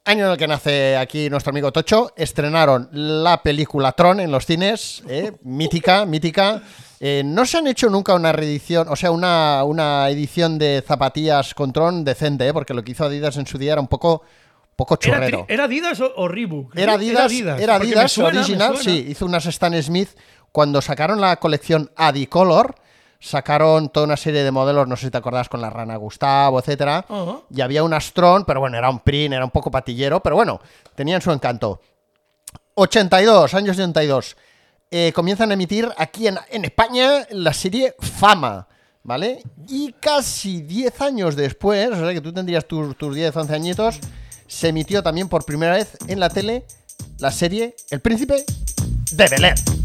Año en el que nace aquí nuestro amigo Tocho, estrenaron la película Tron en los cines, ¿eh? mítica, mítica. Eh, no se han hecho nunca una reedición, o sea, una, una edición de zapatillas con Tron decente, ¿eh? porque lo que hizo Adidas en su día era un poco, poco ¿Era, chorrero. ¿Era Adidas o, o Reebok? Era Adidas, era Adidas suena, original, sí. Hizo unas Stan Smith. Cuando sacaron la colección Adicolor, sacaron toda una serie de modelos, no sé si te acordás, con la rana Gustavo, etcétera. Ajá. Y había un Astron, pero bueno, era un print, era un poco patillero, pero bueno, tenían su encanto. 82, años 82. Eh, comienzan a emitir aquí en, en España la serie Fama, ¿vale? Y casi 10 años después, o sea que tú tendrías tus, tus 10, 11 añitos, se emitió también por primera vez en la tele la serie El Príncipe de Bel Air.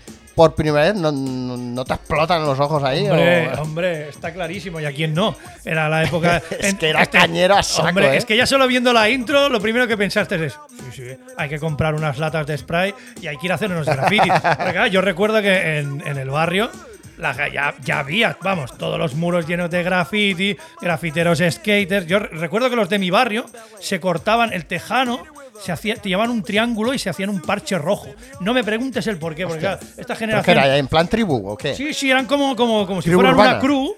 por primera vez, ¿no, no, no te explotan los ojos ahí? Hombre, o- hombre, está clarísimo. ¿Y a quién no? Era la época. Es que era cañero a saco, Hombre, ¿eh? es que ya solo viendo la intro, lo primero que pensaste es: sí, sí, hay que comprar unas latas de spray y hay que ir a hacer unos grafitis. Yo recuerdo que en, en el barrio. La- ya, ya había, vamos, todos los muros llenos de graffiti, grafiteros skaters. Yo re- recuerdo que los de mi barrio se cortaban el tejano, se hacía, te llevaban un triángulo y se hacían un parche rojo. No me preguntes el por qué, porque claro, esta ¿Pero qué generación. era? ¿En plan tribu o qué? Sí, sí, eran como, como, como si Tribu fueran urbana. una crew.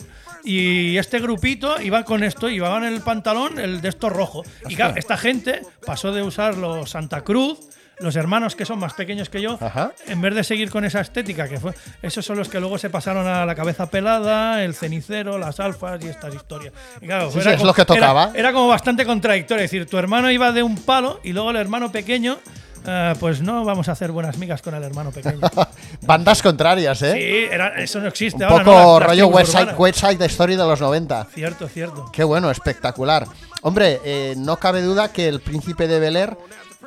Y este grupito iba con esto, llevaban el pantalón, el de esto rojo. Y claro, esta gente pasó de usar los Santa Cruz, los hermanos que son más pequeños que yo, Ajá. en vez de seguir con esa estética que fue. Esos son los que luego se pasaron a la cabeza pelada, el cenicero, las alfas y estas historias. Y claro, Sí, era sí, es como- lo que tocaba. Era, era como bastante contradictorio. Es decir, tu hermano iba de un palo y luego el hermano pequeño. eh, pues no vamos a hacer buenas migas con el hermano pequeño. Bandas contrarias, ¿eh? Sí, era, eso no existe Un ahora. poco ¿no? Las- las rollo urbanas. West Side Story de los 90. Cierto, cierto. Qué bueno, espectacular. Hombre, eh, no cabe duda que el príncipe de Bel Air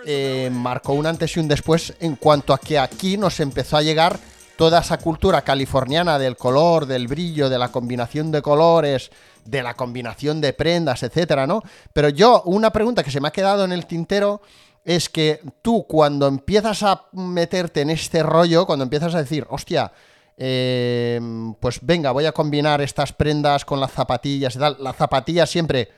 eh, marcó un antes y un después en cuanto a que aquí nos empezó a llegar toda esa cultura californiana del color, del brillo, de la combinación de colores, de la combinación de prendas, etcétera, ¿no? Pero yo, una pregunta que se me ha quedado en el tintero es que tú cuando empiezas a meterte en este rollo, cuando empiezas a decir, hostia, eh, pues venga, voy a combinar estas prendas con las zapatillas y tal. Las zapatillas siempre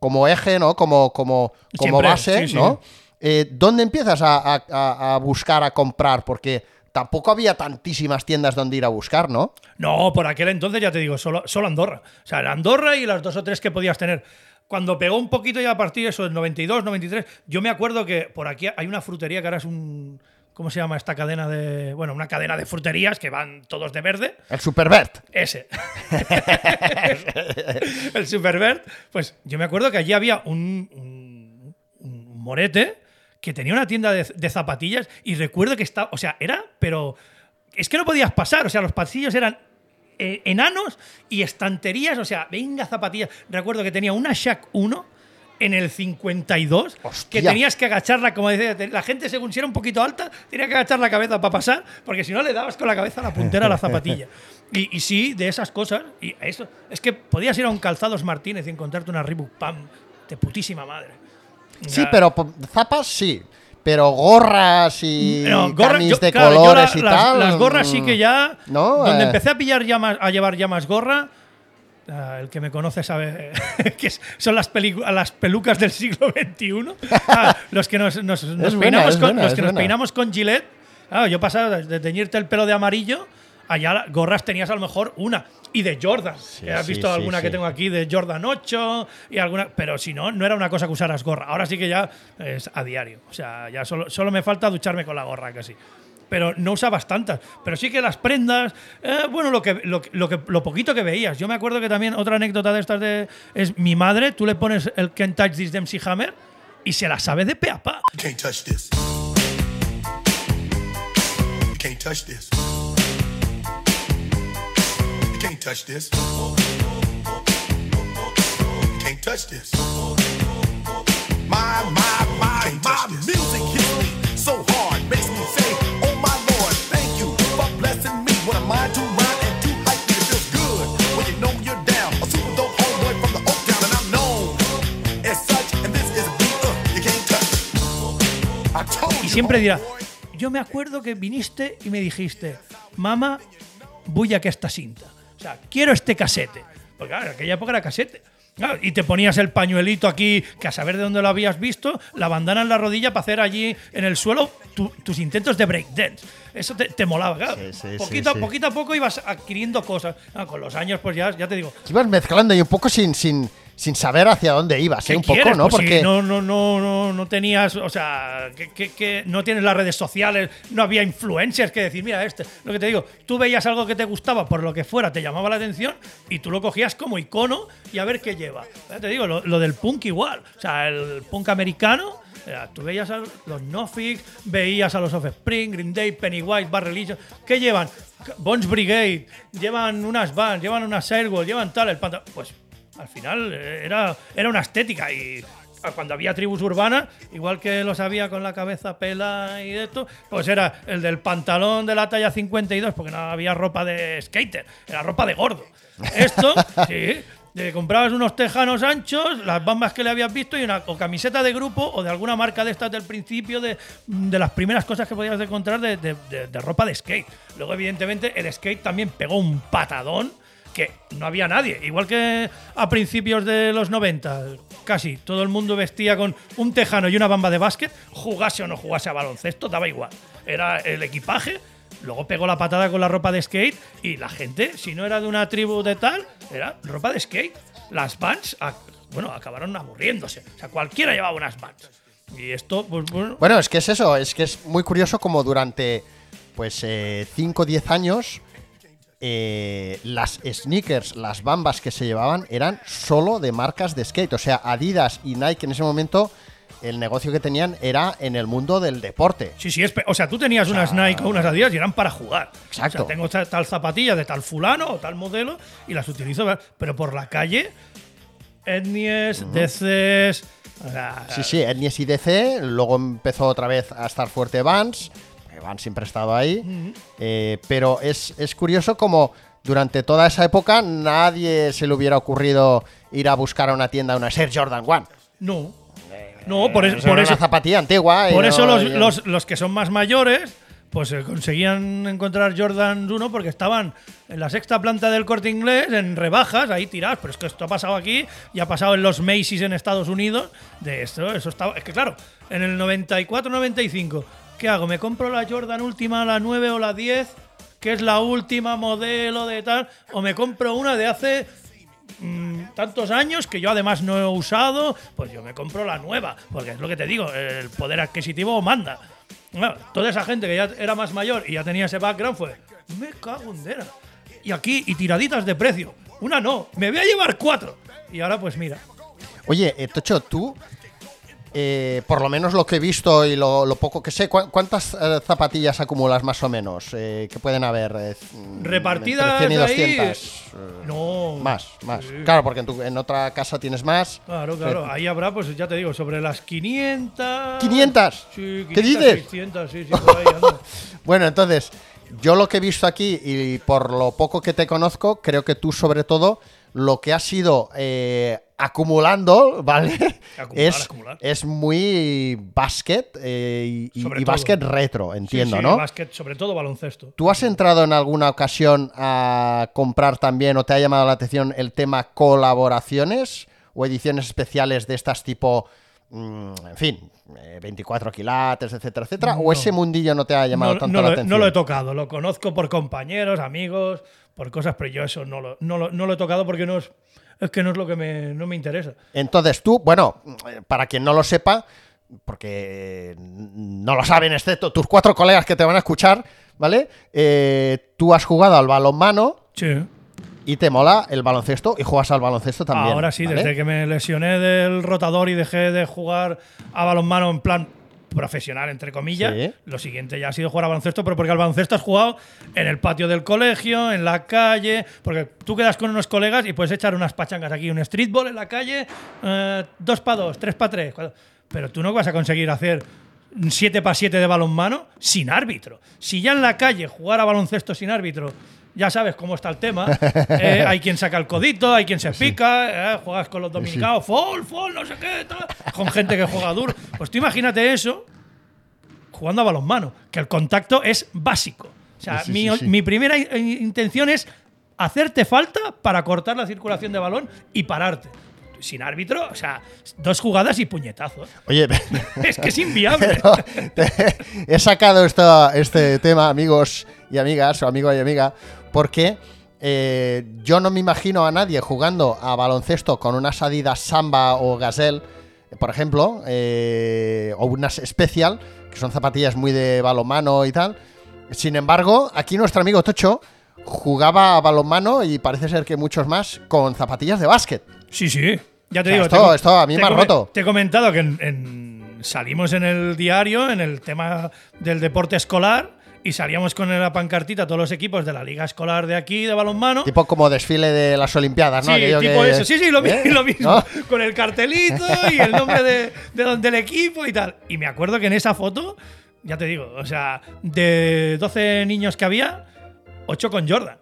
como eje, ¿no? Como, como, como Siempre, base, sí, sí. ¿no? Eh, ¿Dónde empiezas a, a- a- a buscar, a comprar? Porque tampoco había tantísimas tiendas donde ir a buscar, ¿no? No, por aquel entonces ya te digo, solo, solo Andorra. O sea, Andorra y las dos o tres que podías tener. Cuando pegó un poquito ya a partir de eso, del 92, 93, yo me acuerdo que por aquí hay una frutería que ahora es un. ¿Cómo se llama esta cadena de.? Bueno, una cadena de fruterías que van todos de verde. El Superbert. Ese. el Superbert. Pues yo me acuerdo que allí había un, un- un morete que tenía una tienda de, de zapatillas y recuerdo que estaba. O sea, era, pero. Es que no podías pasar. O sea, los pasillos eran eh, enanos y estanterías. O sea, venga, zapatillas. Recuerdo que tenía una Shack 1 en el 52 que Hostia. tenías que agacharla, como decía, la gente según si era un poquito alta, tenía que agachar la cabeza para pasar, porque si no le dabas con la cabeza a la puntera a la zapatilla. Y, y sí, de esas cosas, y eso, es que podías ir a un Calzados Martínez y encontrarte una Reebok Pam de putísima madre. Sí, pero zapas sí. Pero gorras y No, gorra- camis yo- de claro, yo colores la- y las, tal. las gorras sí que ya. ¿No? Donde Eh. empecé a pillar ya más, a llevar ya más gorra. ah, el que me conoce sabe que son las, las pelucas del siglo XXI. Ah, los que nos, nos- peinamos, con, buena, los que nos peinamos con Gillette. Claro, yo pasaba de teñirte el pelo de amarillo. Allá gorras tenías a lo mejor una. Y de Jordan. que has sí, visto sí, alguna que sí. tengo aquí de Jordan 8 y alguna. Pero si no, no era una cosa que usaras gorra. Ahora sí que ya es a diario. O sea, ya solo, solo me falta ducharme con la gorra casi. Pero no usabas tantas. Pero sí que las prendas. eh, bueno, lo que, lo, que- lo que lo poquito que veías. Yo me acuerdo que también otra anécdota de estas de. Es mi madre, tú le pones el Can't Touch This de MC Hammer y se la sabe de pe a pa. You can't touch this. You can't touch this. Touch this. You can't touch this. My, my, my, my music hits me so hard, makes me say, Oh my Lord, thank you for blessing me. What a mind to rhyme and to hype me. It feels good when you know you're down. A super dope homeboy from the Oak Town, and I'm known as such. And this is a beat uh, you can't touch. I told Y you, siempre dirá, homeboy. yo me acuerdo que viniste y me dijiste, mamá, voy a que esta cinta. O sea, quiero este casete. Porque claro, en aquella época era casete. Claro, y te ponías el pañuelito aquí, que a saber de dónde lo habías visto, la bandana en la rodilla para hacer allí en el suelo tu- tus intentos de breakdance. Eso te, te molaba, claro. Sí, sí, poquito, sí, sí. poquito a poco ibas adquiriendo cosas. Ah, con los años, pues ya, ya te digo, Ibas mezclando y un poco sin, sin, sin saber hacia dónde ibas, ¿eh? ¿Qué Un poco? ¿no? Pues si Porque no, no, no, no, no tenías, o sea, que, que- que no tienes las redes sociales, no había influencers que decir, mira, este, lo que te digo, tú veías algo que te gustaba por lo que fuera, te llamaba la atención y tú lo cogías como icono y a ver qué lleva. Ya te digo, lo, lo del punk igual, o sea, el punk americano Era, tú veías a los Nofix, veías a los Offspring, Green Day, Pennywise, Bad Religion. ¿Qué llevan? Bones Brigade, llevan unas Vans, llevan unas Airwalls, llevan tal, el pantalón. Pues al final eh, era, era una estética y cuando había tribus urbanas, igual que los había con la cabeza pela y de esto, pues era el del pantalón de la talla 52, porque no había ropa de skater, era ropa de gordo. Esto, sí, te comprabas unos tejanos anchos, las bambas que le habías visto y una o camiseta de grupo o de alguna marca de estas del principio, de, de las primeras cosas que podías encontrar de, de- de- de ropa de skate. Luego, evidentemente, el skate también pegó un patadón que no había nadie. Igual que a principios de los 90, casi todo el mundo vestía con un tejano y una bamba de básquet, jugase o no jugase a baloncesto, daba igual. Era el equipaje. Luego pegó la patada con la ropa de skate y la gente, si no era de una tribu de tal, era ropa de skate. Las ac- bueno, acabaron aburriéndose. O sea, cualquiera llevaba unas Vans. Y esto, pues bueno, Bueno, es que es eso, es que es muy curioso como durante pues 5 o 10 años eh, las sneakers, las bambas que se llevaban eran solo de marcas de skate. O sea, Adidas y Nike en ese momento el negocio que tenían era en el mundo del deporte. Sí, sí, es o sea, tú tenías unas Nike o unas Adidas y eran para jugar. Exacto. O sea, tengo ta- tal zapatilla de tal fulano o tal modelo y las utilizo, pero por la calle, etnies, o sea, Sí, sí, Etnies y DC, luego empezó otra vez a estar fuerte Vans, que Vans siempre ha estado ahí, eh, pero es, es curioso como durante toda esa época nadie se le hubiera ocurrido ir a buscar a una tienda una Air Jordan One. No. No, por, es- Eso por era eso. una zapatilla antigua. y Por no- eso los, y- los- los que son más mayores, pues eh, conseguían encontrar Jordan 1 porque estaban en la sexta planta del corte inglés, en rebajas, ahí tirados. Pero es que esto ha pasado aquí y ha pasado en los Macy's en Estados Unidos. De esto, eso estaba. Es que claro, en el 94-95, ¿qué hago? ¿Me compro la Jordan última, la 9 o la 10? Que es la última modelo de tal. O me compro una de hace mm, tantos años que yo además no he usado, pues yo me compro la nueva, porque es lo que te digo, el poder adquisitivo manda. Toda esa gente que ya era más mayor y ya tenía ese background fue, me cago en dera. Y aquí, y tiraditas de precio. Una no, me voy a llevar cuatro. Y ahora pues mira. Oye, eh, Tocho, tú, eh, por lo menos lo que he visto y lo, lo poco que sé, ¿cu- ¿cuántas eh, zapatillas acumulas más o menos? Eh, que pueden haber? Repartidas entre 100 y ahí, 200. eh, No. Más, más. Claro, porque en, tu- en otra casa tienes más. Claro, claro. Ahí habrá, pues ya te digo, sobre las 500. ¿500? Sí, 500, ¿Qué dices? 600, sí, sí, por ahí anda. Bueno, entonces, yo lo que he visto aquí y por lo poco que te conozco, creo que tú sobre todo lo que has ido eh, acumulando, ¿vale? Acumular, es, acumular. es muy básquet eh, y, y- básquet retro, entiendo, Sí, sí, ¿no? básquet, sobre todo baloncesto. ¿Tú has entrado en alguna ocasión a comprar también o te ha llamado la atención el tema colaboraciones o ediciones especiales de estas tipo, en fin, eh, 24 quilates, etcétera, etcétera? ¿O ese mundillo no te ha llamado no, tanto no la lo, he- atención? no lo he tocado, lo conozco por compañeros, amigos, por cosas, pero yo eso no lo, no lo, no lo he tocado porque no es, es que no es lo que me, no me interesa. Entonces tú, bueno, para quien no lo sepa, porque no lo saben excepto tus cuatro colegas que te van a escuchar, ¿vale? Eh, tú has jugado al balonmano Sí. Y te mola el baloncesto y juegas al baloncesto también. Ahora sí, ¿vale? desde que me lesioné del rotador y dejé de jugar a balonmano en plan profesional, entre comillas, Sí. lo siguiente ya ha sido jugar a baloncesto, pero porque al baloncesto has jugado en el patio del colegio, en la calle, porque tú quedas con unos colegas y puedes echar unas pachangas aquí, un streetball en la calle, eh, dos para dos, tres para tres, cuatro. pero tú no vas a conseguir hacer 7 para 7 de balonmano sin árbitro. Si ya en la calle jugar a baloncesto sin árbitro, ya sabes cómo está el tema. eh, hay quien saca el codito, hay quien se pica, eh, juegas con los dominicanos, fall, fall, no sé qué, tal, con gente que juega duro. Pues tú imagínate eso jugando a balonmano, que el contacto es básico. O sea, Sí, mi, sí, sí. mi primera in- intención es hacerte falta para cortar la circulación de balón y pararte. Sin árbitro, o sea, dos jugadas y puñetazo. Oye, Es que es inviable. te- he sacado esto- este tema, amigos y amigas, o amigo y amiga, porque eh, yo no me imagino a nadie jugando a baloncesto con unas Adidas Samba o Gazelle, por ejemplo, eh, o unas Special, que son zapatillas muy de balonmano y tal. Sin embargo, aquí nuestro amigo Tocho jugaba a balonmano y parece ser que muchos más con zapatillas de básquet. Sí, sí. Ya te O sea, digo. esto- te esto a mí me ha roto. Te he comentado que en, en- salimos en el diario, en el tema del deporte escolar, y salíamos con la pancartita todos los equipos de la liga escolar de aquí, de balonmano. Tipo como desfile de las Olimpiadas, ¿no? Sí, Aquello tipo que- eso. Sí, sí, lo, ¿Eh? lo mismo. ¿No? Con el cartelito y el nombre de, de- del equipo y tal. Y me acuerdo que en esa foto, ya te digo, o sea, de 12 niños que había, 8 con Jordan.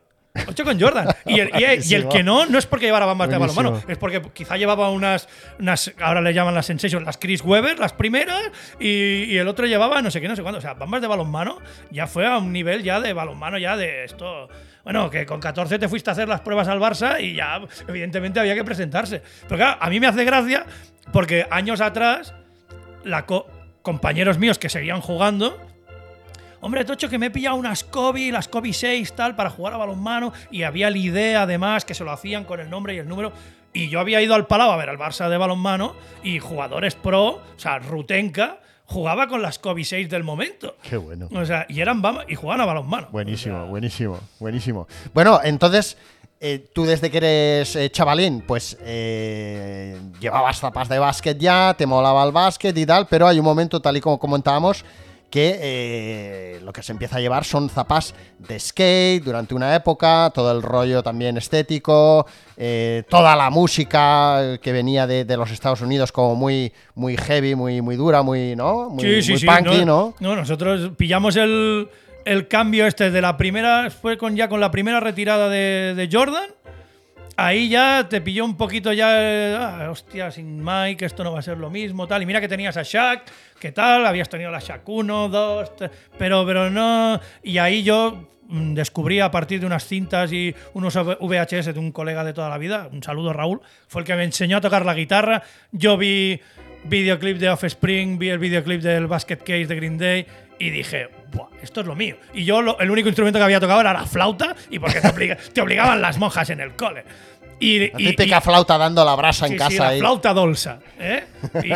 8 con Jordan. Y el, y el- y el que no, no es porque llevara bambas de Buenísimo. balonmano, es porque quizá llevaba unas, unas, ahora le llaman las Sensation, las Chris Webber, las primeras, y, y el otro llevaba no sé qué, no sé cuándo. O sea, bambas de balonmano ya fue a un nivel ya de balonmano, ya de esto. Bueno, que con 14 te fuiste a hacer las pruebas al Barça y ya, evidentemente, había que presentarse. Pero claro, a mí me hace gracia porque años atrás, la co- compañeros míos que seguían jugando. Hombre, Tocho, que me he pillado unas Kobe, las Kobe 6, tal, para jugar a balonmano. Y había la idea, además, que se lo hacían con el nombre y el número. Y yo había ido al Palau a ver al Barça de balonmano y jugadores pro, o sea, Rutenka, jugaba con las Kobe 6 del momento. Qué bueno. O sea, y eran bam- y jugaban a balonmano. Buenísimo, buenísimo, buenísimo. Bueno, entonces, eh, tú desde que eres eh, chavalín, pues eh, llevabas zapas de básquet ya, te molaba el básquet y tal, pero hay un momento, tal y como comentábamos, que eh, lo que se empieza a llevar son zapas de skate durante una época, todo el rollo también estético, eh, toda la música que venía de, de los Estados Unidos como muy, muy heavy, muy, muy dura, muy, ¿no? Muy, muy punky, ¿no? No, nosotros pillamos el, el cambio este de la primera, fue con ya con la primera retirada de, de Jordan. Ahí ya te pilló un poquito ya, ah, hostia, sin Mike, esto no va a ser lo mismo, tal. Y mira que tenías a Shaq, ¿qué tal? Habías tenido la Shaq 1, 2, pero, pero no. Y ahí yo mm, descubrí a partir de unas cintas y unos VHS de un colega de toda la vida, un saludo Raúl, fue el que me enseñó a tocar la guitarra. Yo vi videoclip de Offspring, vi el videoclip del Basket Case de Green Day y dije, Buah, esto es lo mío. Y yo el único instrumento que había tocado era la flauta y porque te, te obligaban las monjas en el cole. Y, La típica y- flauta dando la brasa en casa sí, la ahí. flauta dolsa. ¿eh?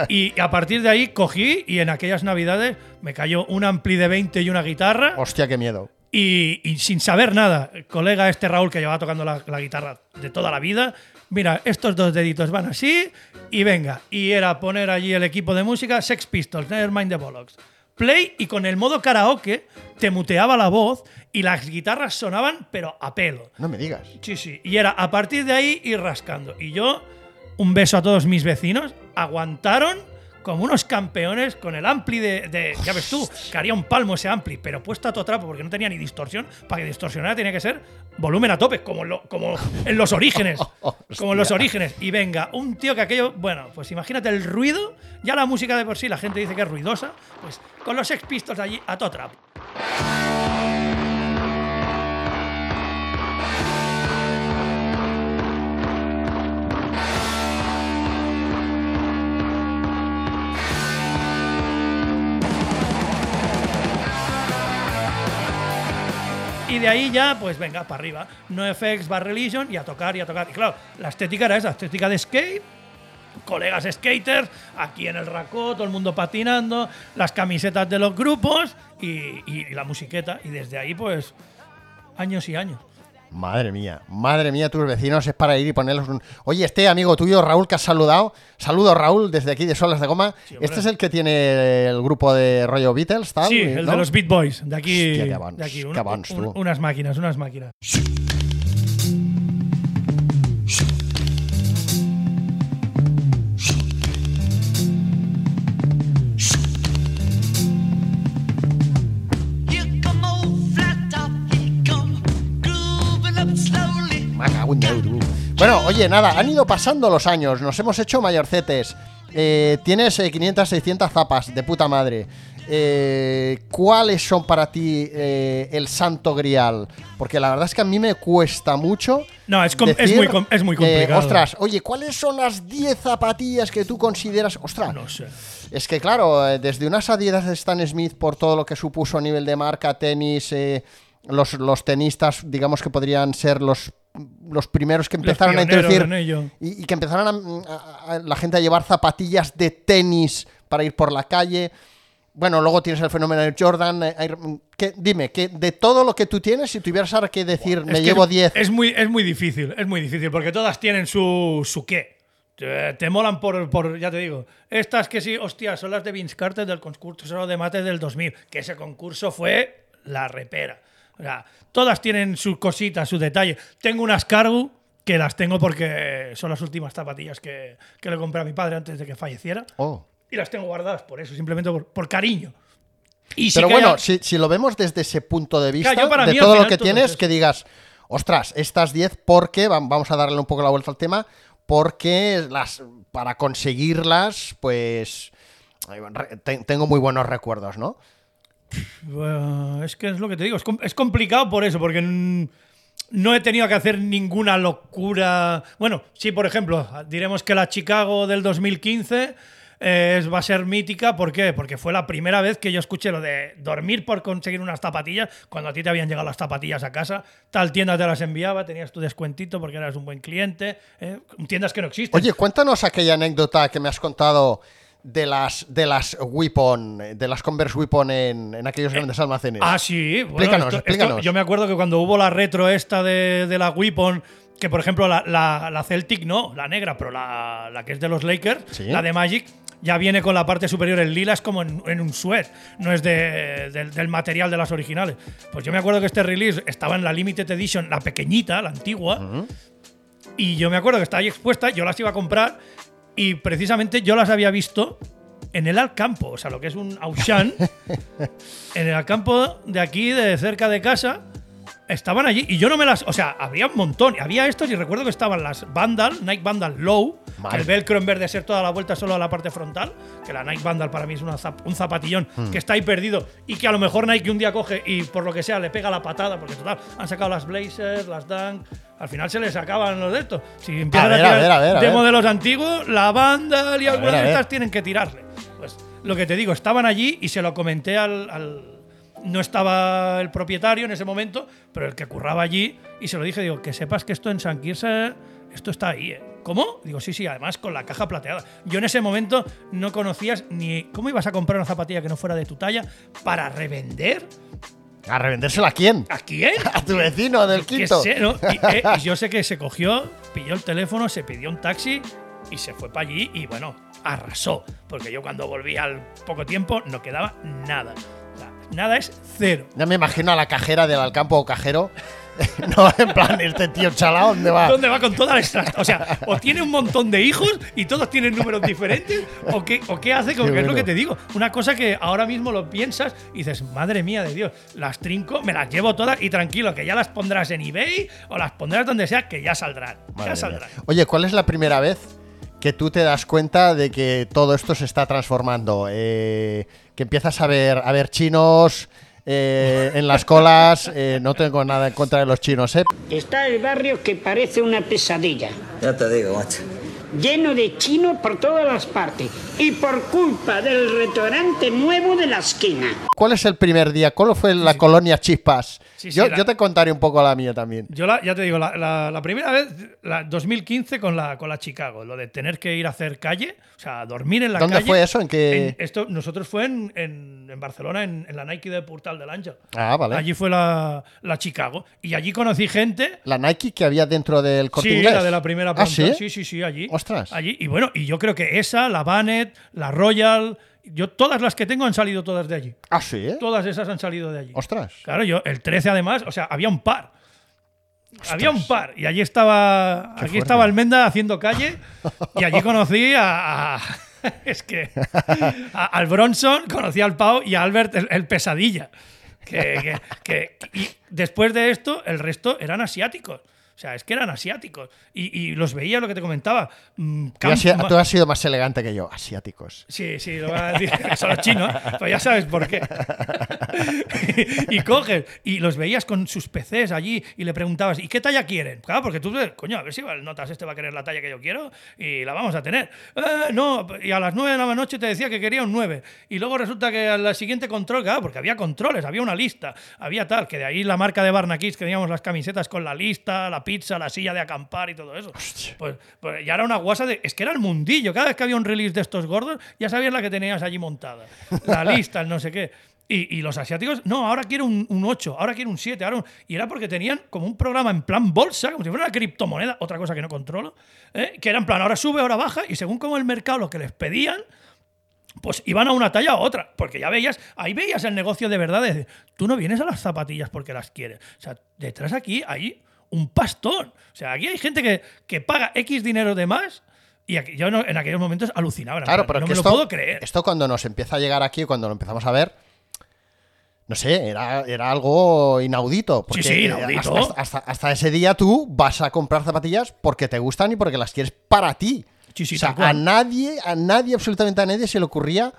Y, y a partir de ahí cogí y en aquellas navidades me cayó un ampli de 20 y una guitarra. Hostia, qué miedo. Y, y sin saber nada, el colega este Raúl que llevaba tocando la, la guitarra de toda la vida, mira, estos dos deditos van así y venga. Y era poner allí el equipo de música, Sex Pistols, Nevermind the Bollocks. Play y con el modo karaoke te muteaba la voz y las guitarras sonaban pero a pelo. No me digas. Sí, sí. Y era a partir de ahí ir rascando. Y yo, un beso a todos mis vecinos, aguantaron como unos campeones con el ampli de, de- ya ves tú, que haría un palmo ese ampli, pero puesto a todo trapo porque no tenía ni distorsión. Para que distorsionara tenía que ser volumen a tope, como, en lo- como en los orígenes. como en los orígenes. Y venga, un tío que aquello, bueno, pues imagínate el ruido, ya la música de por sí la gente dice que es ruidosa, pues con los Sex Pistols allí a todo trapo. De ahí ya, pues venga, para arriba. NoFX, Bar Religion y a tocar y a tocar. Y claro, la estética era esa, estética de skate, colegas skaters, aquí en el racó, todo el mundo patinando, las camisetas de los grupos y- y la musiqueta. Y desde ahí, pues, años y años. Madre mía, madre mía, tus vecinos es para ir y ponerlos un... Oye, este amigo tuyo, Raúl, que has saludado, saludo Raúl desde aquí de Solas de Goma. este es el que tiene el grupo de rollo Beatles, tal. Sí, el ¿no? de los Beat Boys, de aquí. Hostia, qué bons, de aquí, qué un- unas máquinas, unas máquinas. Bueno, oye, nada, han ido pasando los años, nos hemos hecho mayorcetes. Eh, tienes eh, 500, 600 zapas, de puta madre. Eh, ¿Cuáles son para ti eh, el santo grial? Porque la verdad es que a mí me cuesta mucho. No, es muy com- es muy eh, complicado. ostras, oye, ¿cuáles son las 10 zapatillas que tú consideras? Ostras, No sé. es que claro, desde unas Adidas de Stan Smith por todo lo que supuso a nivel de marca, tenis, los, los tenistas, digamos que podrían ser los, los primeros que empezaron a introducir y, y que empezaron a, a- a- la gente a llevar zapatillas de tenis para ir por la calle. Bueno, luego tienes el fenómeno de Jordan. eh, ¿qué- dime, que de todo lo que tú tienes, si tuvieras ahora que decir, me que llevo es- 10. Es muy, es muy difícil, es muy difícil, porque todas tienen su, su qué. Te, te molan por, por, ya te digo, estas que sí, hostia, son las de Vince Carter del concurso de mates del 2000, que ese concurso fue la repera. O sea, todas tienen sus cositas, sus detalles. Tengo unas Cargo que las tengo porque son las últimas zapatillas que, que le compré a mi padre antes de que falleciera. Oh. Y las tengo guardadas por eso, simplemente por, por cariño. Y Pero bueno, hay- si, si lo vemos desde ese punto de vista, Claro, para de mí, todo lo final, que todo tienes, es que digas, ostras, estas 10, porque vam- vamos a darle un poco la vuelta al tema, porque las para conseguirlas, pues tengo muy buenos recuerdos, ¿no? Es que es lo que te digo, es, com- es complicado por eso, porque no he tenido que hacer ninguna locura. Bueno, sí, por ejemplo, diremos que la Chicago del 2015 eh, va a ser mítica, ¿por qué? Porque fue la primera vez que yo escuché lo de dormir por conseguir unas zapatillas, cuando a ti te habían llegado las zapatillas a casa, tal tienda te las enviaba, tenías tu descuentito porque eras un buen cliente, ¿eh? tiendas que no existen. Oye, cuéntanos aquella anécdota que me has contado de las de las Weapon, de las Converse Weapon en, en aquellos grandes almacenes. Ah, sí. Bueno, Explícanos, esto- esto- explícanos. yo me acuerdo que cuando hubo la retro esta de, de la Weapon, que por ejemplo la, la- la Celtic no, la negra, pero la, la que es de los Lakers, Sí. la de Magic, ya viene con la parte superior en lilas como en, en un suet, no es de- del- del material de las originales. Pues yo me acuerdo que este release estaba en la Limited Edition, la pequeñita, la antigua, y yo me acuerdo que estaba ahí expuesta, yo las iba a comprar y precisamente yo las había visto en el Alcampo, o sea, lo que es un Auchan, en el Alcampo de aquí, de cerca de casa, estaban allí y yo no me las. O sea, había un montón. Había estos y recuerdo que estaban las Vandal, Nike Vandal Low, que el velcro en vez de ser toda la vuelta solo a la parte frontal, que la Nike Vandal para mí es una zap- un zapatillón Hmm. que está ahí perdido y que a lo mejor Nike un día coge y por lo que sea le pega la patada, porque total, han sacado las Blazers, las Dunk. Al final se les acaban los de estos. Si empiezan a, ver, a tirar ver, a ver, a de ver. modelos antiguos, la Vandal y algunas de estas tienen que tirarle. Pues lo que te digo, estaban allí y se lo comenté al, al- No estaba el propietario en ese momento, pero el que curraba allí y se lo dije, digo, que sepas que esto en San Quirze, esto está ahí, ¿eh? ¿Cómo? Digo, sí, sí, además con la caja plateada. Yo en ese momento no conocías ni cómo ibas a comprar una zapatilla que no fuera de tu talla para revender. ¿A revendérsela a quién? ¿A quién? A tu vecino del quinto. sé, ¿no? y, eh, y yo sé que se cogió, pilló el teléfono, se pidió un taxi y se fue para allí y bueno, arrasó. Porque yo cuando volví al poco tiempo no quedaba nada. Nada es cero. Ya me imagino a la cajera del Alcampo o cajero. no, en plan, este tío chalao, ¿dónde va? ¿Dónde va con toda la extra? O sea, o tiene un montón de hijos y todos tienen números diferentes, o qué, o qué hace con Qué que es lo que te digo. Una cosa que ahora mismo lo piensas y dices, madre mía de Dios, las trinco, me las llevo todas y tranquilo, que ya las pondrás en eBay o las pondrás donde sea, que ya saldrán. Madre ya mía. saldrán. Oye, ¿cuál es la primera vez que tú te das cuenta de que todo esto se está transformando? Eh, que empiezas a ver, a ver chinos eh, en las colas. eh, no tengo nada en contra de los chinos, ¿eh? Está el barrio que parece una pesadilla, Ya te digo, macho. Lleno de chinos por todas las partes y por culpa del restaurante nuevo de la esquina. ¿Cuál es el primer día? ¿Cuál fue la colonia Chispas? Sí, sí, yo, la- yo te contaré un poco la mía también. Yo la- ya te digo, la, la- la primera vez, la 2015 con la, con la Chicago, lo de tener que ir a hacer calle, o sea, dormir en la ¿Dónde calle. fue eso? ¿En qué- en- esto, nosotros fue en, en- en Barcelona, en, en la Nike de Portal del Ángel. Ah, vale. Allí fue la, la Chicago. Y allí conocí gente. La Nike que había dentro del corte Sí, inglés. la de la primera ¿Ah, planta. sí? sí, sí, sí, allí. Allí. Y bueno, y yo creo que esa, la Banet, la Royal, yo todas las que tengo han salido todas de allí. Ah, sí, ¿eh? Todas esas han salido de allí. Ostras. Claro, yo, el 13 además, o sea, había un par. Había un par. Y allí estaba. Qué aquí fuerte. estaba Almenda haciendo calle. Y allí conocí a. a- es que. a- al Bronson, conocí al Pau y a Albert el, el pesadilla. Que, que- que- y después de esto, el resto eran asiáticos. O sea, es que eran asiáticos. Y, y los veía lo que te comentaba. mm, camp- sido, tú has sido más elegante que yo. Asiáticos. Sí, sí, lo van a decir. Son los chinos, pero ya sabes por qué. y coges, y los veías con sus PCs allí y le preguntabas, ¿y qué talla quieren? Claro, porque tú coño, a ver si notas este va a querer la talla que yo quiero y la vamos a tener. "Eh, no, y a las 9 de la noche te decía que quería un 9. Y luego resulta que al siguiente control, claro, porque había controles, había una lista, había tal, que de ahí la marca de Barnaquis, que teníamos las camisetas con la lista, la pizza, la silla de acampar y todo eso. Pues, pues ya era una guasa de. Es que era el mundillo. Cada vez que había un release de estos gordos, ya sabías la que tenías allí montada. La lista, el no sé qué. Y, y los asiáticos, no, ahora quiero un, un 8, ahora quiero un 7, ahora un- y era porque tenían como un programa en plan bolsa, como si fuera una criptomoneda, otra cosa que no controlo, ¿eh? que era en plan, ahora sube, ahora baja, y según como el mercado lo que les pedían, pues iban a una talla a otra, porque ya veías, ahí veías el negocio de verdad, de, tú no vienes a las zapatillas porque las quieres, o sea, detrás aquí hay un pastón, o sea, aquí hay gente que, que paga X dinero de más, y aquí- yo no- en aquellos momentos alucinaba, Claro, pero no que me esto, lo puedo creer. esto cuando nos empieza a llegar aquí, cuando lo empezamos a ver, no sé, era, era algo inaudito. Porque sí, eh, inaudito. Hasta, hasta- hasta ese día tú vas a comprar zapatillas porque te gustan y porque las quieres para ti. Sí, sí, o sea, a nadie, a nadie, absolutamente a nadie se le ocurría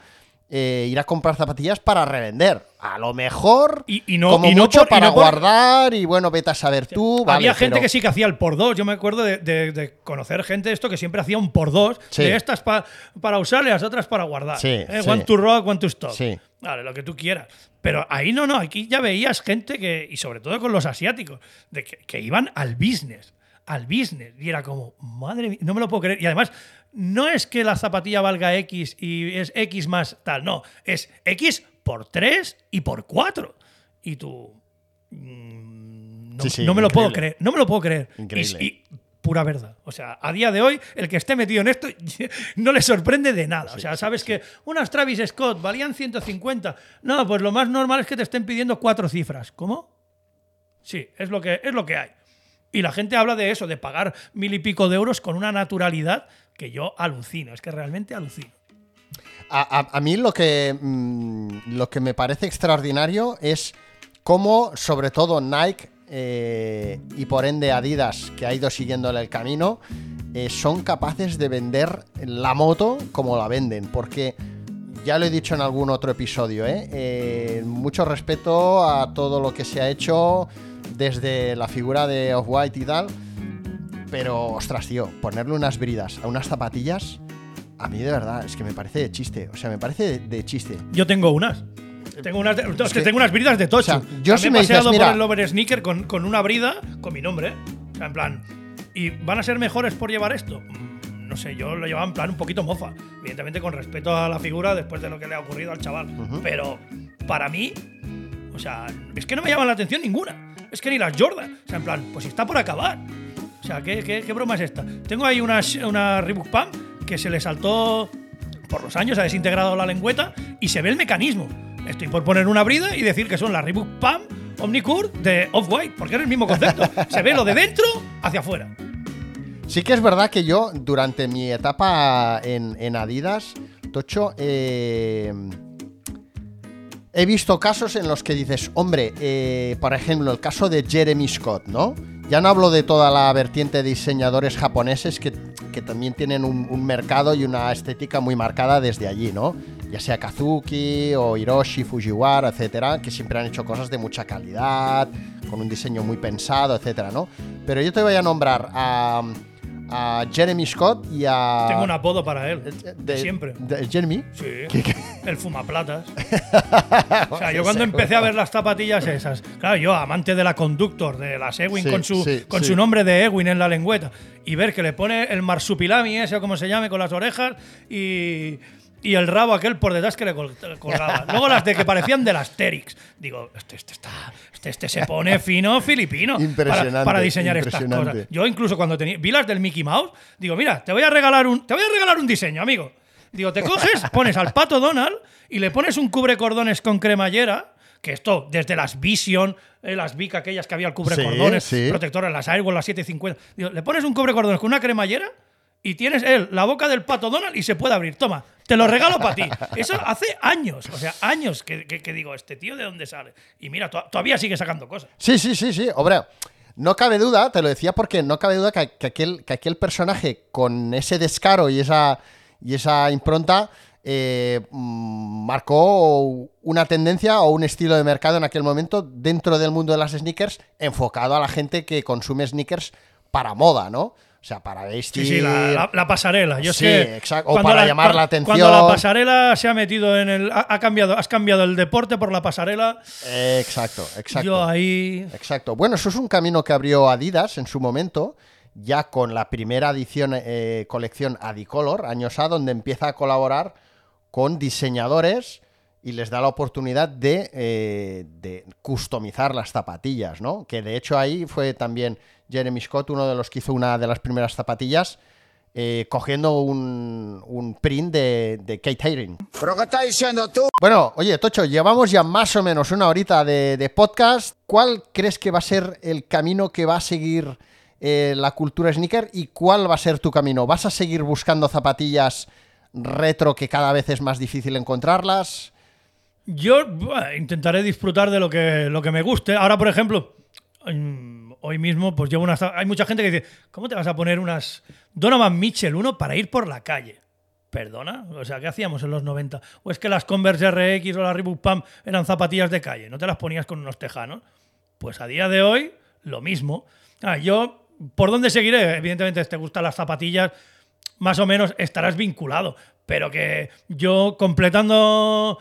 eh, ir a comprar zapatillas para revender. A lo mejor, Y- y no- como y no mucho, por- y para no por- guardar y bueno, vete a saber tú. vale, Había gente pero- que sí que hacía el por dos. Yo me acuerdo de, de- de conocer gente de esto que siempre hacía un por dos. Sí. De estas pa- para usar y las otras para guardar. Sí, ¿eh? sí. One to rock, one to stop. Sí. Vale, lo que tú quieras. Pero ahí no, no. Aquí ya veías gente que, y sobre todo con los asiáticos, de que, que iban al business. Al business. Y era como, madre mía, no me lo puedo creer. Y además, no es que la zapatilla valga X y es X más tal. No, es X por 3 y por 4. Y tú. mm, No, Sí, sí, no me lo puedo creer. No me lo puedo creer. Increíble. Y, pura verdad. O sea, a día de hoy, el que esté metido en esto no le sorprende de nada. o sea, sabes que unas Travis Scott valían 150. No, pues lo más normal es que te estén pidiendo cuatro cifras. ¿Cómo? Sí, es lo que, es lo que hay. Y la gente habla de eso, de pagar mil y pico de euros con una naturalidad que yo alucino. Es que realmente alucino. A, mí lo que, mm, lo que me parece extraordinario es cómo, sobre todo Nike eh, y por ende Adidas, que ha ido siguiéndole el camino, eh, son capaces de vender la moto como la venden. Porque ya lo he dicho en algún otro episodio, ¿eh? Eh, mucho respeto a todo lo que se ha hecho desde la figura de Off-White y tal. Pero, ostras, tío, ponerle unas bridas a unas zapatillas, a mí de verdad, es que me parece de chiste. O sea, me parece de, de chiste. Yo tengo unas. Tengo unas, de- es que tengo unas bridas de tocho. o sea, yo sea, si he me dices, paseado mira- por el Lover Sneaker con, con una brida con mi nombre. O sea, en plan. ¿Y van a ser mejores por llevar esto? Mm, No sé, yo lo llevaba en plan un poquito mofa. Evidentemente con respeto a la figura después de lo que le ha ocurrido al chaval. Pero para mí, o sea, es que no me llaman la atención ninguna. Es que ni las Jordan. O sea, en plan, pues está por acabar. O sea, ¿qué, qué, qué broma es esta? Tengo ahí una, una Reebok Pump que se le saltó por los años, ha desintegrado la lengüeta y se ve el mecanismo. Estoy por poner una brida y decir que son las Reebok Pump Omnicure de Off-White, porque es el mismo concepto. se ve lo de dentro hacia afuera. Sí que es verdad que yo, durante mi etapa en, en Adidas, Tocho, eh, he visto casos en los que dices, hombre, eh, por ejemplo, el caso de Jeremy Scott, ¿no? Ya no hablo de toda la vertiente de diseñadores japoneses que, también tienen un mercado y una estética muy marcada desde allí, ¿no? Ya sea Kazuki o Hiroshi, Fujiwara, etcétera, que siempre han hecho cosas de mucha calidad, con un diseño muy pensado, etcétera, ¿no? Pero yo te voy a nombrar a, a Jeremy Scott y a. Tengo un apodo para él, de, de- siempre. de Jeremy. Sí, ¿Qué- qué? el fumaplatas. O sea, yo cuando empecé a ver las zapatillas esas, claro, yo amante de la Conductor, de las Ewin Sí, con, su, sí, con sí. su nombre de Ewin en la lengüeta, y ver que le pone el marsupilami ese o como se llame con las orejas y, y el rabo aquel por detrás que le col- colgaba. Luego las de que parecían del Asterix. Digo, este, este está, este, este se pone fino filipino para- Impresionante, para, diseñar estas impresionante. cosas. Yo incluso cuando tenía, vi las del Mickey Mouse, digo, mira, te voy a regalar un, te voy a regalar un diseño, amigo. Digo, te coges, pones al pato Donald y le pones un cubrecordones con cremallera, que esto, desde las Vision, eh, las Vic aquellas que había el Sí, sí. protectoras, las Airwall, las 750. Digo, le pones un cubrecordones con una cremallera y tienes él la boca del pato Donald y se puede abrir. Toma, te lo regalo para ti. Eso hace años, o sea, años que, digo, este tío de dónde sale. Y mira, to- todavía sigue sacando cosas. Sí, sí, sí, sí. Hombre, no cabe duda, te lo decía porque no cabe duda que, que aquel personaje con ese descaro y esa, y esa impronta eh, mm, marcó una tendencia o un estilo de mercado en aquel momento dentro del mundo de las sneakers enfocado a la gente que consume sneakers para moda, ¿no? O sea, para vestir. Sí, sí, la, la- la pasarela. Yo Sí, exacto. O cuando para llamar la Cuando atención. la pasarela se ha metido en el. Ha, ha cambiado, has cambiado el deporte por la pasarela. Exacto, exacto. Yo ahí. Exacto. Bueno, eso es un camino que abrió Adidas en su momento, ya con la primera edición, eh, colección Adicolor, años A, donde empieza a colaborar con diseñadores y les da la oportunidad de, eh, de customizar las zapatillas, ¿no? Que de hecho ahí fue también Jeremy Scott, uno de los que hizo una de las primeras zapatillas, eh, cogiendo un, un print de, de Kate Haring. ¿Pero qué estás diciendo tú? Bueno, oye, Tocho, llevamos ya más o menos una horita de, de podcast. ¿Cuál crees que va a ser el camino que va a seguir eh, la cultura sneaker y cuál va a ser tu camino? ¿Vas a seguir buscando zapatillas retro que cada vez es más difícil encontrarlas? Yo intentaré disfrutar de lo que, lo que me guste. Ahora, por ejemplo, hoy mismo, pues llevo unas. Hay mucha gente que dice: ¿Cómo te vas a poner unas Donovan Mitchell 1 para ir por la calle? ¿Perdona? O sea, ¿qué hacíamos en los 90? ¿O es que las Converse RX o las Reebok Pump eran zapatillas de calle? ¿No te las ponías con unos tejanos? Pues a día de hoy, lo mismo. Ah, yo, ¿por dónde seguiré? Evidentemente, si te gustan las zapatillas, más o menos estarás vinculado. Pero que yo completando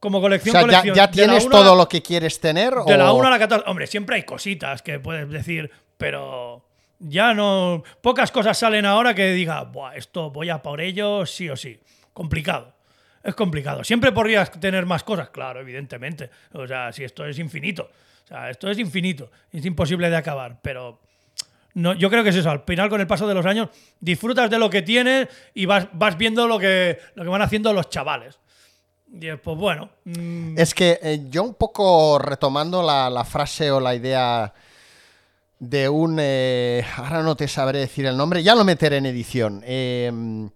como O colección, sea, ¿ya, colección, ya tienes una- todo lo que quieres tener? de la o- 1 a la 14. Hombre, siempre hay cositas que puedes decir, pero ya no. Pocas cosas salen ahora que diga, Buah, esto voy a por ello sí o sí. Complicado. Es complicado. Siempre podrías tener más cosas, claro, evidentemente. O sea, si esto es infinito. O sea, esto es infinito. Es imposible de acabar, pero. No, yo creo que es eso. Al final, con el paso de los años, disfrutas de lo que tienes y vas, vas viendo lo que, lo que van haciendo los chavales. Y pues bueno. mm, Es que eh, yo un poco retomando la, frase o la idea de un... eh, ahora no te sabré decir el nombre, ya lo meteré en edición. eh,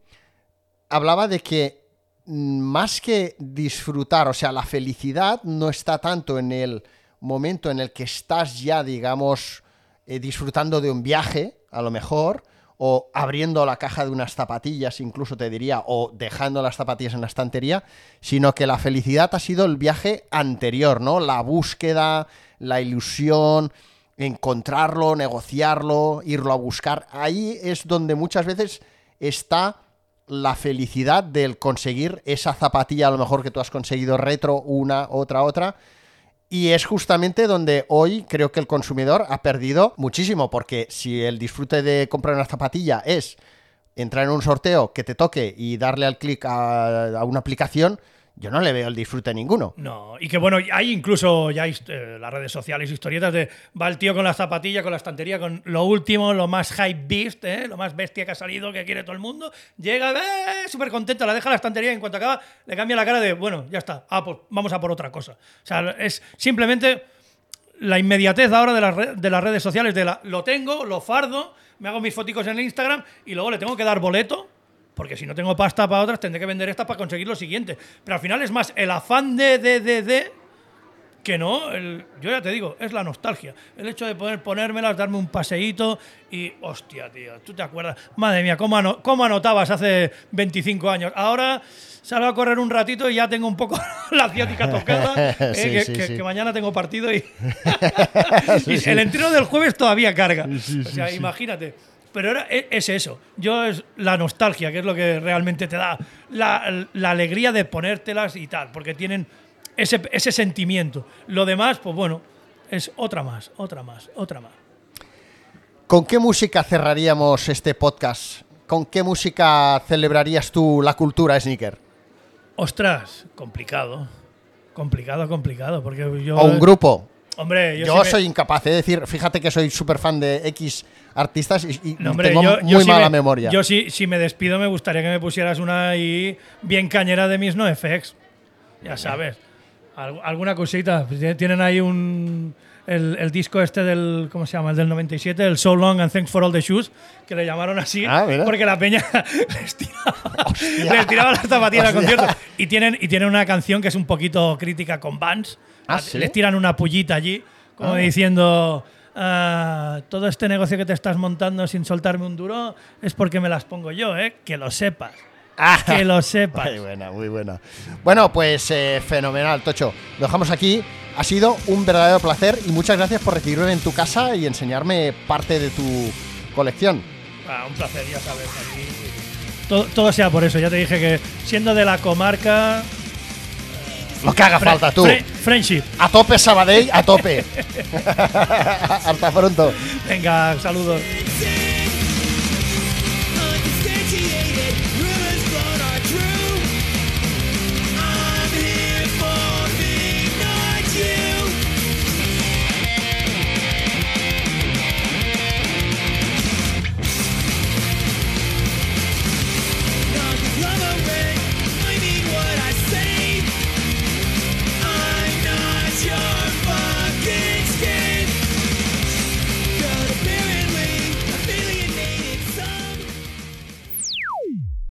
hablaba de que mm, más que disfrutar, o sea, la felicidad no está tanto en el momento en el que estás ya, digamos, eh, disfrutando de un viaje, a lo mejor, o abriendo la caja de unas zapatillas, incluso te diría, o dejando las zapatillas en la estantería, sino que la felicidad ha sido el viaje anterior, ¿no? La búsqueda, la ilusión, encontrarlo, negociarlo, irlo a buscar. Ahí es donde muchas veces está la felicidad del conseguir esa zapatilla, a lo mejor que tú has conseguido retro, una, otra, otra. Y es justamente donde hoy creo que el consumidor ha perdido muchísimo, porque si el disfrute de comprar una zapatilla es entrar en un sorteo que te toque y darle al clic a, a una aplicación, yo no le veo el disfrute ninguno. No, y que bueno, hay incluso ya eh, las redes sociales, historietas de va el tío con la zapatilla, con la estantería, con lo último, lo más hype beast, ¿eh? lo más bestia que ha salido, que quiere todo el mundo. Llega, eh, súper contento, la deja la estantería y en cuanto acaba, le cambia la cara de, bueno, ya está, ah, pues vamos a por otra cosa. O sea, es simplemente la inmediatez ahora de re- de las redes sociales, de la, lo tengo, lo fardo, me hago mis foticos en el Instagram y luego le tengo que dar boleto, porque si no tengo pasta para otras, tendré que vender estas para conseguir lo siguiente. Pero al final es más el afán de, de, de, de, que no, el- yo ya te digo, es la nostalgia. El hecho de poder ponérmelas, darme un paseíto y, hostia, tío, tú te acuerdas, madre mía, cómo, ano- cómo anotabas hace 25 años. Ahora salgo a correr un ratito y ya tengo un poco la ciática tocada, eh, Sí, que, sí, que- sí. que mañana tengo partido y, y el entreno del jueves todavía carga. O sea, imagínate. Pero era, e- es eso. Yo es la nostalgia, que es lo que realmente te da la, la alegría de ponértelas y tal, porque tienen ese, ese sentimiento. Lo demás, pues bueno, es otra más, otra más, otra más. ¿Con qué música cerraríamos este podcast? ¿Con qué música celebrarías tú la cultura sneaker? Ostras, complicado. Complicado, complicado. Porque yo. ¿O un grupo? Hombre, yo, Yo, sí me- soy incapaz de decir, fíjate que soy súper fan de X artistas y, y No, hombre, tengo yo, muy yo sí mala me- memoria. Yo sí, si me despido me gustaría que me pusieras una ahí bien cañera de mis NoFX. Ya sabes. Al- alguna cosita. Pues Tienen ahí un... El, el disco este del... ¿Cómo se llama? El del 97, el So Long and Thanks for All the Shoes, que le llamaron así Ah, porque la peña les tiraba, les tiraba las zapatillas al concierto. Y tienen, y tienen una canción que es un poquito crítica con Vans. Ah, A- ¿sí? Les tiran una pullita allí, como Ah. diciendo... "Ah, todo este negocio que te estás montando sin soltarme un duro es porque me las pongo yo, ¿eh? Que lo sepas. Que lo sepas. Muy buena, muy buena. Bueno, pues eh, fenomenal, Tocho. Lo dejamos aquí. Ha sido un verdadero placer y muchas gracias por recibirme en tu casa y enseñarme parte de tu colección. Ah, un placer, ya sabes. aquí todo, todo sea por eso. Ya te dije que siendo de la comarca. Lo que haga Fre falta, tú. Fre friendship. A tope Sabadell, a tope. Hasta pronto. Venga, saludos.